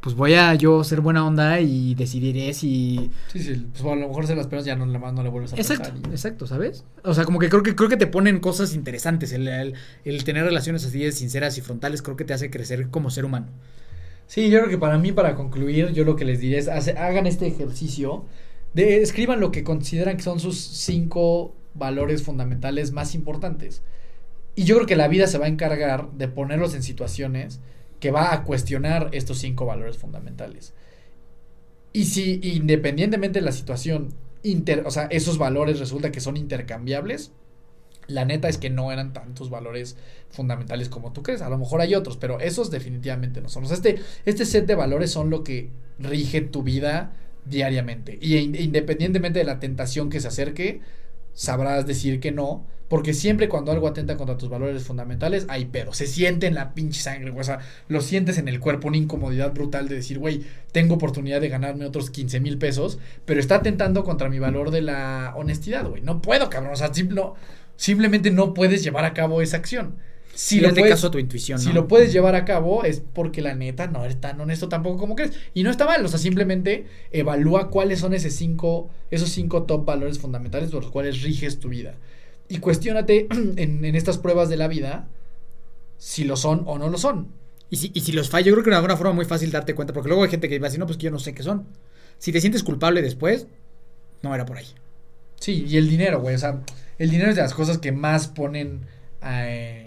pues voy a yo ser buena onda y decidiré si...
Sí, sí, pues a lo mejor se las penas ya no, no le vuelves a
Exacto,
y-
exacto, ¿sabes? O sea, como que creo que creo que te ponen cosas interesantes. El, el- el tener relaciones así de sinceras y frontales creo que te hace crecer como ser humano.
Sí, yo creo que para mí, para concluir, yo lo que les diré es hace- hagan este ejercicio escriban lo que consideran que son sus cinco valores fundamentales más importantes. Y yo creo que la vida se va a encargar de ponerlos en situaciones que va a cuestionar estos cinco valores fundamentales. Y si independientemente de la situación, inter- o sea, esos valores resulta que son intercambiables, la neta es que no eran tantos valores fundamentales como tú crees. A lo mejor hay otros, pero esos definitivamente no son. O sea, este, este set de valores son lo que rige tu vida diariamente. Y in- independientemente de la tentación que se acerque, sabrás decir que no. Porque siempre cuando algo atenta contra tus valores fundamentales, hay pedo. Se siente en la pinche sangre. O sea, lo sientes en el cuerpo, una incomodidad brutal de decir, güey, tengo oportunidad de ganarme otros 15 mil pesos, pero está atentando contra mi valor de la honestidad, güey. No puedo, cabrón. O sea, simplemente no puedes llevar a cabo esa acción. Si
le
puedes,
caso a tu intuición,
si
¿no?
lo puedes llevar a cabo es porque la neta no eres tan honesto tampoco como crees. Y no está mal, o sea, simplemente evalúa cuáles son esos cinco, esos cinco top valores fundamentales por los cuales riges tu vida. Y cuestiónate en, en estas pruebas de la vida si lo son o no lo son.
Y si, y si los falla, yo creo que de alguna forma muy fácil darte cuenta, porque luego hay gente que va a decir, no, pues que yo no sé qué son. Si te sientes culpable después, no era por ahí.
Sí, y el dinero, güey. O sea, el dinero es de las cosas que más ponen. eh,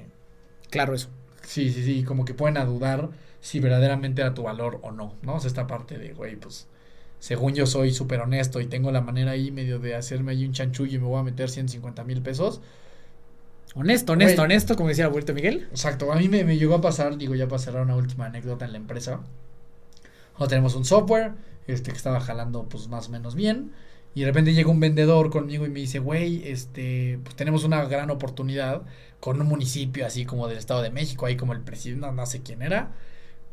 Claro, eso.
sí, sí, sí, como que ponen a dudar si verdaderamente era tu valor o no, ¿no? O sea, esta parte de, güey, pues, según yo soy súper honesto y tengo la manera ahí medio de hacerme ahí un chanchullo y me voy a meter 150 mil pesos.
Honesto, honesto,
Güey.
honesto, como decía el abuelito Miguel.
Exacto, a mí me, me llegó a pasar, digo, ya para cerrar una última anécdota en la empresa. O tenemos un software, este, que estaba jalando, pues, más o menos bien. Y de repente llega un vendedor conmigo y me dice, güey, este, pues tenemos una gran oportunidad con un municipio así como del Estado de México, ahí como el presidente, no, sé quién era,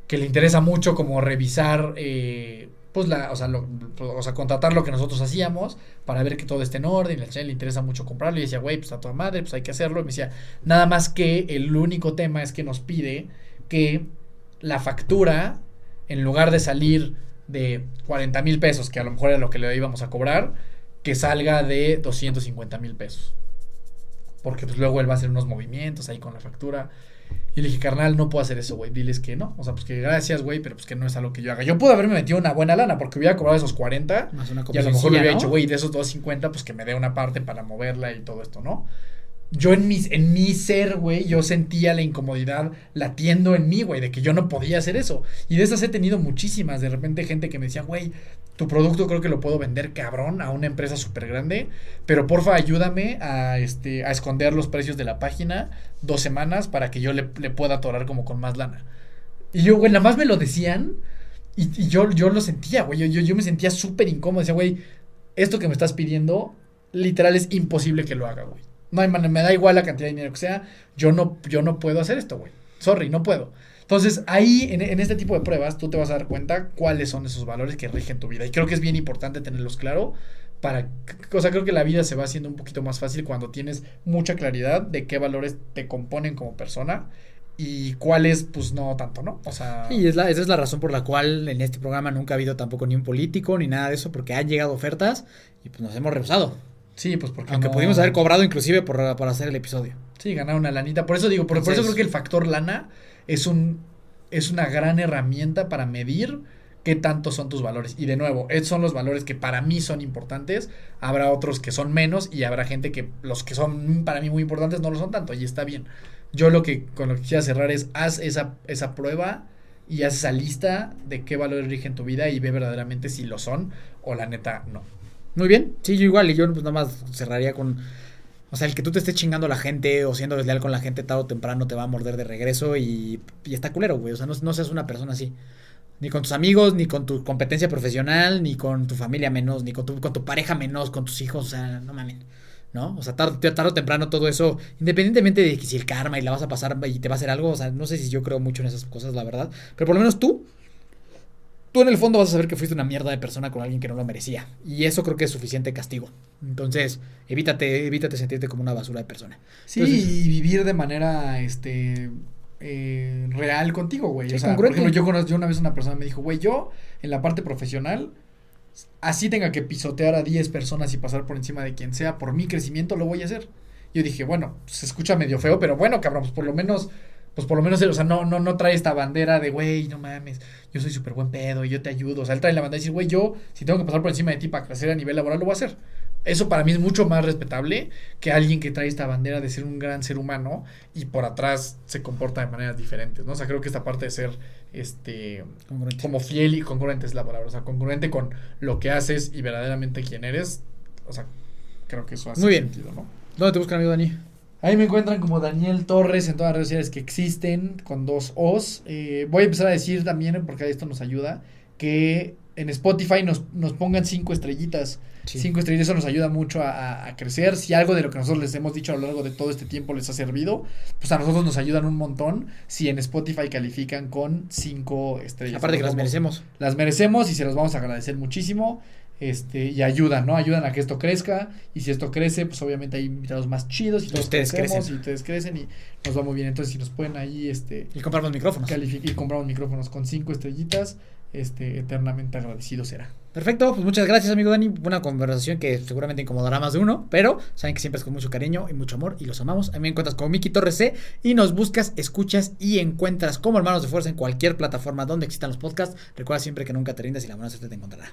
que le interesa mucho como revisar, eh, pues la, o sea, o sea, contratar lo que nosotros hacíamos para ver que todo esté en orden, chavo le interesa mucho comprarlo y decía, güey, pues a toda madre, pues hay que hacerlo, y me decía, nada más que el único tema es que nos pide que la factura, en lugar de salir de 40 mil pesos, que a lo mejor era lo que le íbamos a cobrar, que salga de 250 mil pesos. Porque pues luego él va a hacer unos movimientos ahí con la factura. Y le dije, carnal, no puedo hacer eso, güey. Diles que no. O sea, pues que gracias, güey, pero pues que no es algo que yo haga. Yo pude haberme metido una buena lana porque hubiera cobrado esos 40
Más una
y a lo mejor le hubiera
¿no?
dicho, güey, de esos 250, pues que me dé una parte para moverla y todo esto, ¿no? Yo en mi, en mi ser, güey, yo sentía la incomodidad latiendo en mí, güey, de que yo no podía hacer eso. Y de esas he tenido muchísimas. De repente gente que me decía, güey, tu producto creo que lo puedo vender cabrón a una empresa súper grande, pero porfa ayúdame a, este, a esconder los precios de la página dos semanas para que yo le, le pueda atorar como con más lana. Y yo, güey, nada más me lo decían y, y yo, yo lo sentía, güey. Yo, yo, yo me sentía súper incómodo. Decía, güey, esto que me estás pidiendo, literal es imposible que lo haga, güey. No hay me da igual la cantidad de dinero que sea. Yo no, yo no puedo hacer esto, güey. Sorry, no puedo. Entonces, ahí, en, este tipo de pruebas, tú te vas a dar cuenta cuáles son esos valores que rigen tu vida. Y creo que es bien importante tenerlos claro para, o sea, creo que la vida se va haciendo un poquito más fácil cuando tienes mucha claridad de qué valores te componen como persona y cuáles, pues no tanto, ¿no? O sea,
Y esa es la razón por la cual en este programa nunca ha habido tampoco ni un político ni nada de eso, porque han llegado ofertas y pues nos hemos rehusado.
Sí, pues porque
Aunque
no-
pudimos haber cobrado inclusive por, por hacer el episodio.
Sí, ganar una lanita. Por eso digo, por, por eso creo que el factor lana es un es una gran herramienta para medir qué tantos son tus valores. Y de nuevo, esos son los valores que para mí son importantes. Habrá otros que son menos y habrá gente que los que son para mí muy importantes no lo son tanto y está bien. Yo lo que con lo que quisiera cerrar es haz esa, esa prueba y haz esa lista de qué valores rigen tu vida y ve verdaderamente si lo son o la neta no.
Muy bien, sí, yo igual, y yo pues nada más cerraría con, o sea, el que tú te estés chingando a la gente o siendo desleal con la gente tarde o temprano te va a morder de regreso y, y está culero, güey, o sea, no, no seas una persona así. Ni con tus amigos, ni con tu competencia profesional, ni con tu familia menos, ni con tu, con tu pareja menos, con tus hijos, o sea, no mames. ¿No? O sea, tarde, tarde o temprano todo eso, independientemente de que si el karma y la vas a pasar y te va a hacer algo, o sea, no sé si yo creo mucho en esas cosas, la verdad, pero por lo menos tú, tú en el fondo vas a saber que fuiste una mierda de persona con alguien que no lo merecía. Y eso creo que es suficiente castigo. Entonces, evítate, evítate sentirte como una basura de persona.
Sí,
Entonces-
y vivir de manera este eh, real contigo, güey.
Sí,
o sea, por
congruente.
ejemplo, yo conocí yo una vez una persona me dijo, güey, yo en la parte profesional, así tenga que pisotear a 10 personas y pasar por encima de quien sea por mi crecimiento, lo voy a hacer. Yo dije, bueno, se escucha medio feo, pero bueno, cabrón, pues por lo menos, pues por lo menos, o sea, no, no, no trae esta bandera de, güey, no mames, yo soy súper buen pedo y yo te ayudo. O sea, él trae la bandera y decir, güey, yo, si tengo que pasar por encima de ti para crecer a nivel laboral, lo voy a hacer. Eso para mí es mucho más respetable que alguien que trae esta bandera de ser un gran ser humano y por atrás se comporta de maneras diferentes, ¿no? O sea, creo que esta parte de ser, este,
Congruente.
como fiel y congruente es la palabra, o sea, congruente con lo que haces y verdaderamente quién eres, o sea, creo que eso hace
Muy bien.
sentido, ¿no?
¿Dónde te buscan, amigo Dani?
Ahí me encuentran como Daniel Torres en todas las redes sociales que existen, con dos O's. Eh, voy a empezar a decir también, porque esto nos ayuda, que en Spotify nos, nos pongan cinco estrellitas.
Sí.
Cinco estrellas, eso nos ayuda mucho a, a- a crecer. Si algo de lo que nosotros les hemos dicho a lo largo de todo este tiempo les ha servido, pues a nosotros nos ayudan un montón si en Spotify califican con cinco estrellas.
Aparte que las merecemos.
las merecemos y se los vamos a agradecer muchísimo. Este, y ayudan, ¿no? Ayudan a que esto crezca. Y si esto crece, pues obviamente hay invitados más chidos y todos
Ustedes
crecemos
crecen.
y ustedes crecen y nos va muy bien. Entonces, si nos pueden ahí este
Y compramos micrófonos.
y compramos micrófonos con cinco estrellitas, este, eternamente agradecido será.
Perfecto, pues muchas gracias, amigo Dani. Una conversación que seguramente incomodará más de uno, pero saben que siempre es con mucho cariño y mucho amor y los amamos. A mí me encuentras como Miki Torres C y nos buscas, escuchas y encuentras como hermanos de fuerza en cualquier plataforma donde existan los podcasts. Recuerda siempre que nunca te rindas y la buena suerte te encontrará.